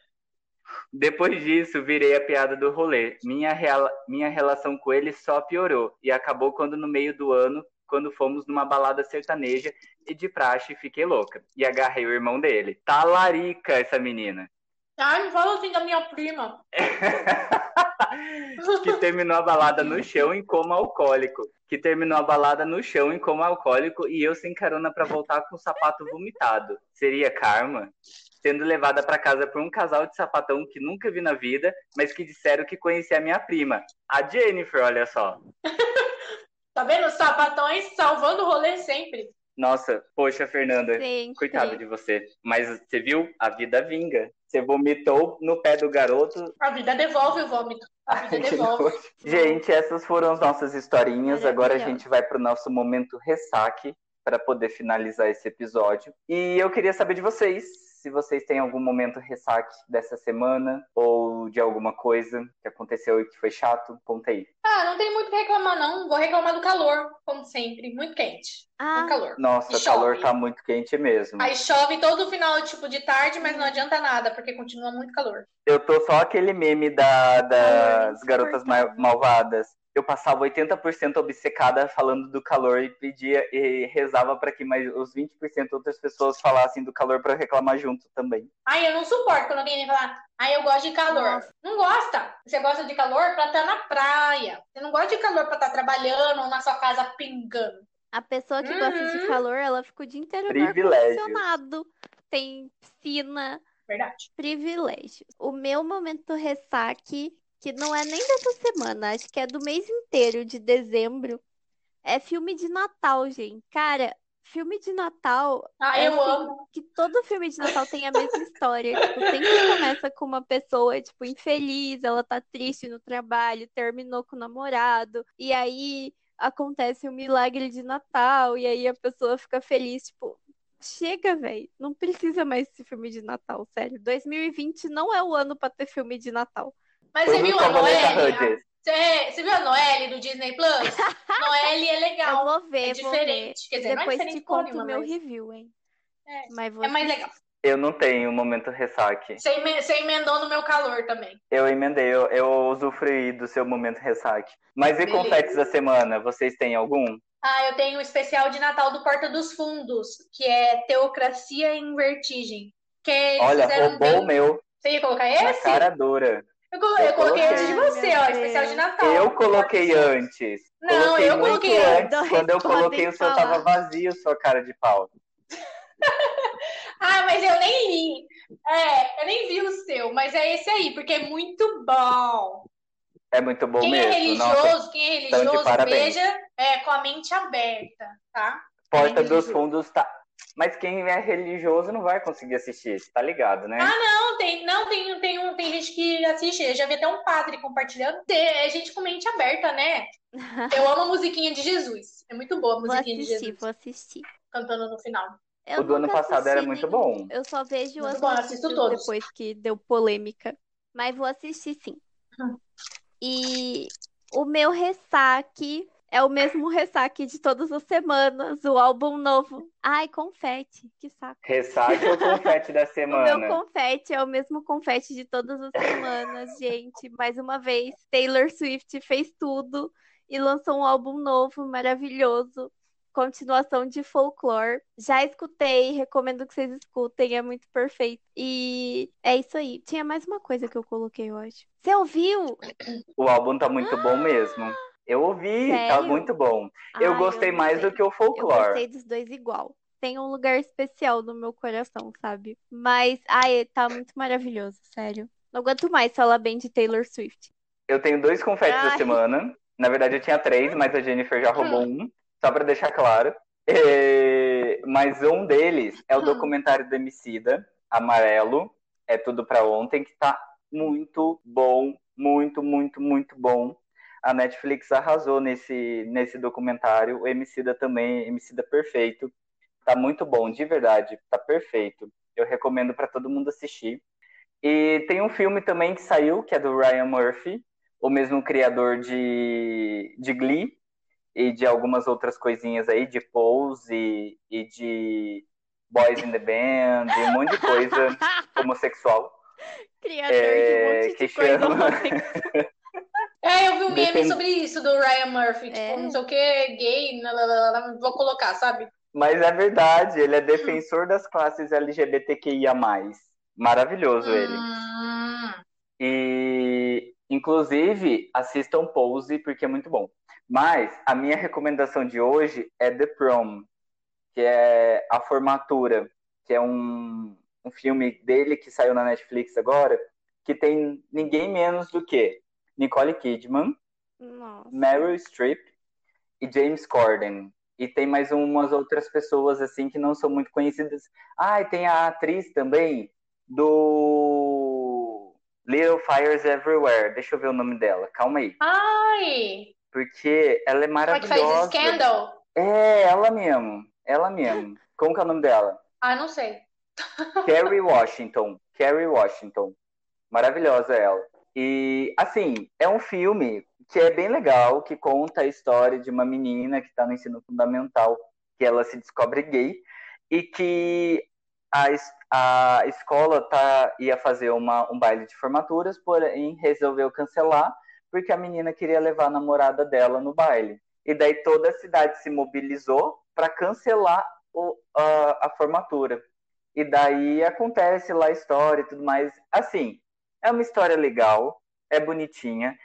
Depois disso, virei a piada do rolê. Minha, reala- minha relação com ele só piorou. E acabou quando, no meio do ano, quando fomos numa balada sertaneja e de praxe fiquei louca. E agarrei o irmão dele. Talarica essa menina.
Ai, não fala assim da minha prima. <laughs> <laughs>
que terminou a balada no chão em coma alcoólico. Que terminou a balada no chão em coma alcoólico e eu sem carona pra voltar com o sapato vomitado. Seria karma? Sendo levada pra casa por um casal de sapatão que nunca vi na vida, mas que disseram que conhecia a minha prima, a Jennifer, olha só. <laughs>
Tá vendo? Os sapatões salvando o rolê sempre.
Nossa, poxa, Fernanda,
Sempre.
coitada de você. Mas você viu? A vida vinga. Você vomitou no pé do garoto,
A vida devolve o vômito. A <laughs> vida devolve.
Gente, essas foram as nossas historinhas. Agora a gente vai para o nosso momento ressaque para poder finalizar esse episódio. E eu queria saber de vocês se vocês têm algum momento ressaque dessa semana ou de alguma coisa que aconteceu e que foi chato. Conta aí.
Ah, não tem muito o que reclamar, não. Vou reclamar do calor, como sempre. Muito quente.
Ah,
Muito calor.
Nossa, o calor tá muito quente mesmo.
Aí chove todo final, tipo, de tarde, mas não adianta nada, porque continua muito calor.
Eu tô só aquele meme da- das garotas ma-
insuportável.
malvadas. Eu passava 80% obcecada falando do calor e pedia e rezava para que mais os 20% outras pessoas falassem do calor para reclamar junto também.
Ai, eu não suporto quando alguém vem falar, ai, eu gosto de calor. Nossa. Não gosta. Você gosta de calor para estar tá na praia. Você não gosta de calor para estar tá trabalhando ou na sua casa pingando.
A pessoa que uhum. gosta de uhum. calor, ela fica o dia inteiro no ar-condicionado. Tem piscina.
Verdade.
Privilégio. O meu momento ressaque que não é nem dessa semana, acho que é do mês inteiro de dezembro. É filme de Natal, gente. Cara, filme de Natal.
Ah,
é
eu assim, amo.
Que todo filme de Natal tem a mesma história. tipo, sempre começa com uma pessoa, tipo, infeliz, ela tá triste no trabalho, terminou com o namorado, e aí acontece um milagre de Natal, e aí a pessoa fica feliz, tipo. Chega, velho. Não precisa mais desse filme de Natal, sério. 2020 não é o ano para ter filme de Natal.
Mas você viu a Noelle? Você, você viu a Noelle do Disney Plus? <laughs> Noelle é legal.
Eu vou ver,
é diferente.
Quer dizer, Depois não é te conto o meu mas... review, hein?
É, mas é mais legal.
Eu não tenho momento ressaque.
Você emendou no meu calor também.
Eu emendei, eu, eu usufruí do seu momento ressaque. Mas e Beleza. confetes da semana? Vocês têm algum?
Ah, eu tenho o um especial de Natal do Porta dos Fundos, que é Teocracia em Vertigem. Que
Olha, roubou o meu.
Você ia colocar esse?
Na cara dura.
Eu, eu, eu coloquei antes de você, ó, especial de Natal.
Eu coloquei antes.
Não, coloquei eu coloquei
antes. Quando eu coloquei, o seu tava vazio, sua cara de pau.
ah, mas eu nem li. É, eu nem vi o seu, mas é esse aí, porque é muito bom.
É muito bom
quem
mesmo.
É religioso,
Nossa,
quem é religioso, veja é, com a mente aberta, tá?
Porta é dos Fundos tá mas quem é religioso não vai conseguir assistir, tá ligado, né?
Ah, não, tem, não, tem, tem, um, tem gente que assiste. Eu já vi até um padre compartilhando. É gente com mente aberta, né? <laughs> Eu amo a musiquinha de Jesus. É muito boa a musiquinha
assistir,
de Jesus.
Vou assistir.
Cantando no final.
Eu
o do ano passado era muito bom.
Eu só vejo
muito bom, assisto todos.
depois que deu polêmica. Mas vou assistir sim. Hum. E o meu ressaque é o mesmo ressaque de todas as semanas, o álbum novo. Ai, confete, que saco.
Ressaque ou confete da semana? <laughs>
o meu confete é o mesmo confete de todas as semanas, <laughs> gente. Mais uma vez, Taylor Swift fez tudo e lançou um álbum novo, maravilhoso. Continuação de folklore. Já escutei, recomendo que vocês escutem, é muito perfeito. E é isso aí. Tinha mais uma coisa que eu coloquei, acho. Você ouviu?
O álbum tá muito ah! bom mesmo. Eu ouvi, tá Sério? tá muito bom. eu Ai, gostei eu mais do que o folclore.
Eu gostei dos dois igual. Tem um lugar especial no meu coração, sabe? Mas, ai, tá muito maravilhoso, sério. Não aguento mais falar bem de Taylor Swift.
Eu tenho dois confetes ai. da semana. Na verdade, eu tinha três, mas a Jennifer já roubou um. Só pra deixar claro. É... Mas um deles é o hum. documentário do Emicida, Amarelo. É tudo pra ontem, que tá muito bom. Muito, muito, muito bom a Netflix arrasou nesse, nesse documentário. O Emicida também, Emicida perfeito. Tá muito bom, de verdade, tá perfeito. Eu recomendo para todo mundo assistir. E tem um filme também que saiu, que é do Ryan Murphy, o mesmo criador de, de Glee e de algumas outras coisinhas aí, de Pose e, e de Boys in the Band, e um monte de coisa <laughs> homossexual.
Criador é, de um monte de que coisa chama... <laughs>
É, eu vi um meme Depend... sobre isso do Ryan Murphy. Tipo, é. não sei o que, gay, vou colocar, sabe?
Mas é verdade, ele é defensor das classes LGBTQIA. Maravilhoso ele.
Hum.
E, inclusive, assistam Pose, porque é muito bom. Mas a minha recomendação de hoje é The Prom, que é A Formatura, que é um, um filme dele que saiu na Netflix agora, que tem ninguém menos do que Nicole Kidman,
Nossa.
Meryl Streep e James Corden. E tem mais umas outras pessoas assim que não são muito conhecidas. Ah, e tem a atriz também do Little Fires Everywhere. Deixa eu ver o nome dela. Calma aí.
Ai!
Porque ela é maravilhosa. que faz
Scandal?
É, ela mesmo. Ela mesmo. Como que é o nome dela?
Ah, não sei.
Kerry Washington. Kerry Washington. Maravilhosa ela. E, assim, é um filme que é bem legal, que conta a história de uma menina que está no ensino fundamental, que ela se descobre gay, e que a, a escola tá, ia fazer uma, um baile de formaturas, porém resolveu cancelar, porque a menina queria levar a namorada dela no baile. E daí toda a cidade se mobilizou para cancelar o, a, a formatura. E daí acontece lá a história e tudo mais. Assim, é uma história legal, é bonitinha.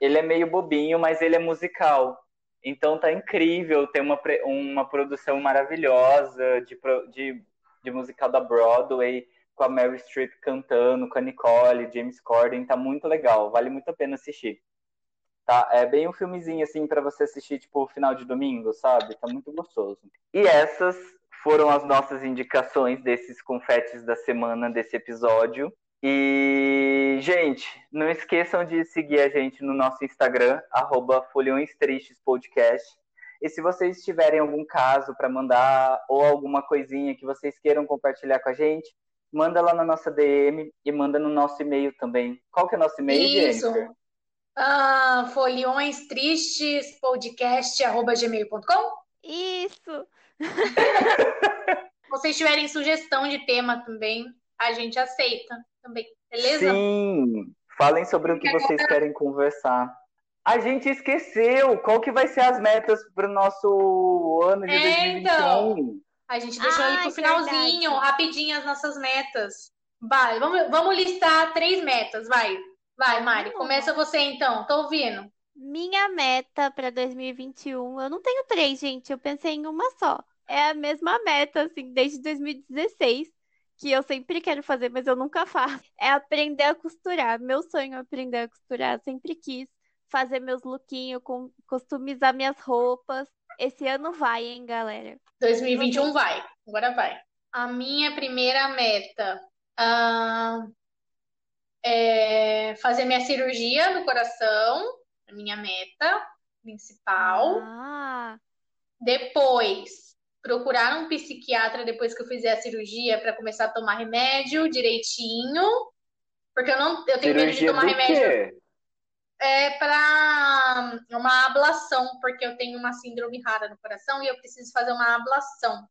Ele é meio bobinho, mas ele é musical. Então tá incrível, tem uma, uma produção maravilhosa de, de, de musical da Broadway, com a Mary Streep cantando, com a Nicole, James Corden, tá muito legal, vale muito a pena assistir. Tá? É bem um filmezinho assim para você assistir tipo final de domingo, sabe? Tá muito gostoso. E essas foram as nossas indicações desses confetes da semana desse episódio. E, gente, não esqueçam de seguir a gente no nosso Instagram, arroba Podcast. E se vocês tiverem algum caso para mandar ou alguma coisinha que vocês queiram compartilhar com a gente, manda lá na nossa DM e manda no nosso e-mail também. Qual que é o nosso e-mail,
Isso. Jennifer? Ah, folhõestristesspodcast.gmail.com
Isso! <laughs>
Se vocês tiverem sugestão de tema também, a gente aceita também, beleza?
Sim! Falem sobre o que vocês querem conversar. A gente esqueceu qual que vai ser as metas para o nosso ano de é, 2021. Então,
a gente deixou ah, ali pro finalzinho, verdade. rapidinho as nossas metas. Vai, vamos, vamos listar três metas, vai. Vai, Mari, começa você então, tô ouvindo.
Minha meta para 2021, eu não tenho três, gente, eu pensei em uma só. É a mesma meta, assim, desde 2016 que eu sempre quero fazer, mas eu nunca faço, é aprender a costurar. Meu sonho é aprender a costurar, sempre quis fazer meus lookinhos, customizar minhas roupas. Esse ano vai, hein, galera?
2021 vai, agora vai. A minha primeira meta uh, é fazer minha cirurgia no coração, a minha meta principal.
Ah.
Depois, procurar um psiquiatra depois que eu fizer a cirurgia para começar a tomar remédio direitinho. Porque eu não eu tenho cirurgia medo de tomar remédio. Quê? é para uma ablação, porque eu tenho uma síndrome rara no coração e eu preciso fazer uma ablação.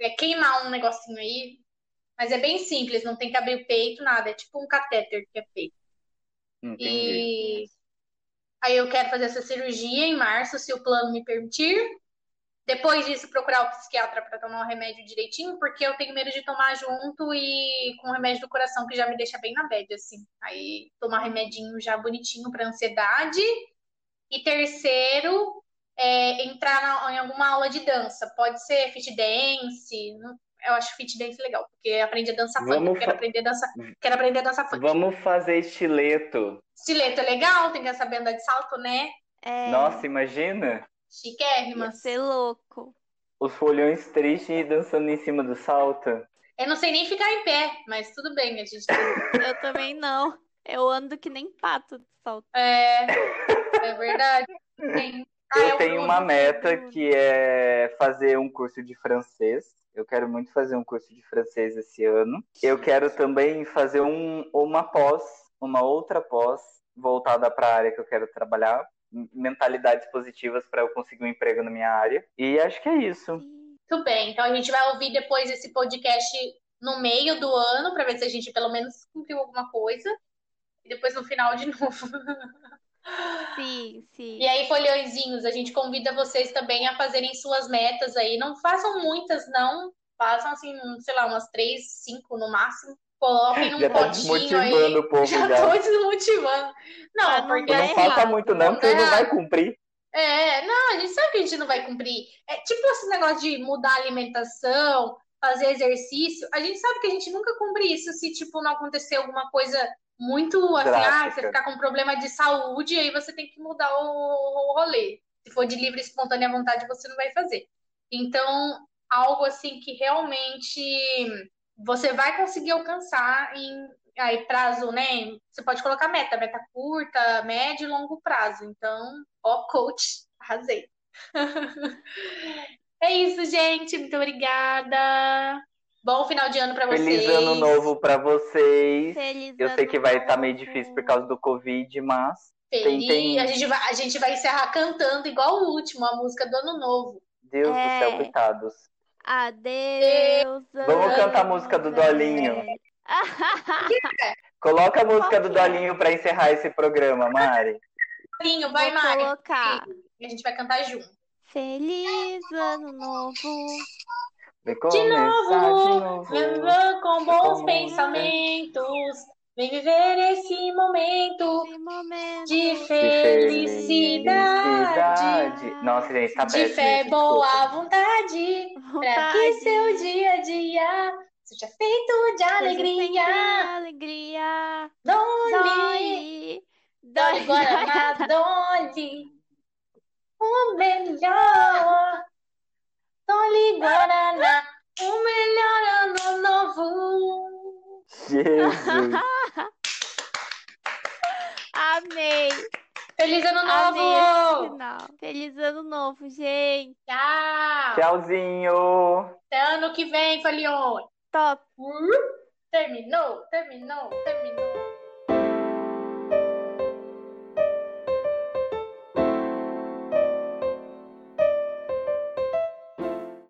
É queimar um negocinho aí, mas é bem simples, não tem que abrir o peito, nada, é tipo um catéter que é feito. Entendi. E aí eu quero fazer essa cirurgia em março, se o plano me permitir. Depois disso, procurar o psiquiatra para tomar o remédio direitinho, porque eu tenho medo de tomar junto e com o remédio do coração, que já me deixa bem na bad, assim. Aí, tomar remedinho já bonitinho para ansiedade. E terceiro, é, entrar na, em alguma aula de dança. Pode ser fit dance, eu acho fit dance legal, porque aprende a dançar funk. Quero aprender a dançar, quero aprender a dançar funk.
Vamos fazer estileto.
Estileto é legal, tem que saber andar de salto, né?
É... Nossa, imagina!
Chiquérrimas.
Ia ser louco.
Os folhões tristes dançando em cima do salto.
Eu não sei nem ficar em pé, mas tudo bem, a gente. <laughs>
Eu também não. Eu ando que nem pato de salto.
É, é verdade. Sim.
Ah, eu tenho uma meta que é fazer um curso de francês. Eu quero muito fazer um curso de francês esse ano. Eu quero também fazer um, uma pós, uma outra pós voltada para a área que eu quero trabalhar, mentalidades positivas para eu conseguir um emprego na minha área. E acho que é isso.
Muito bem, então a gente vai ouvir depois esse podcast no meio do ano para ver se a gente pelo menos cumpriu alguma coisa. E depois no final de <laughs> novo.
Sim, sim.
E aí, folhõezinhos, a gente convida vocês também a fazerem suas metas aí. Não façam muitas, não. Façam assim, sei lá, umas três, cinco no máximo. Coloquem <laughs> num já tá potinho aí.
O povo, <laughs>
já, já tô desmotivando. Não, ah, porque
não
é
falta muito não, porque não vai cumprir.
É, não, a gente sabe que a gente não vai cumprir. É tipo esse negócio de mudar a alimentação, fazer exercício. A gente sabe que a gente nunca cumpre isso se, tipo, não acontecer alguma coisa muito assim, ah, você ficar com problema de saúde, aí você tem que mudar o, o rolê. Se for de livre e espontânea vontade, você não vai fazer. Então, algo assim que realmente você vai conseguir alcançar em aí prazo, né? Você pode colocar meta, meta curta, médio e longo prazo. Então, ó, coach, arrasei. <laughs> é isso, gente. Muito obrigada. Bom final de ano para vocês.
Feliz ano novo para vocês. Feliz Eu sei que vai estar tá meio difícil por causa do Covid, mas
Feliz. A, gente vai, a gente vai encerrar cantando igual o último, a música do ano novo.
Deus é... do céu, coitados.
Adeus.
Vamos cantar a música do Dolinho. <laughs> Coloca a música do Dolinho para encerrar esse programa, Mari.
Linho, vai,
Vou
Mari.
colocar
E a gente vai cantar junto.
Feliz Ano Novo.
De novo,
de novo.
com bons
Com
pensamentos. Vem viver esse momento
Esse momento
de
De
felicidade.
felicidade. Nossa, gente, tá
De fé,
isso,
boa
desculpa.
vontade. Pra que
Vontade.
seu dia a dia seja feito de alegria.
sempre alegria.
Dolly.
Dolly
Guaraná, Dolly. O melhor. Dolly Guaraná, o melhor ano novo.
Jesus. <laughs>
Amei.
Feliz ano
Amei
novo.
final. Feliz ano novo, gente.
Tchau.
Tchauzinho.
Até ano que vem, Falion.
Top.
Terminou, terminou, terminou.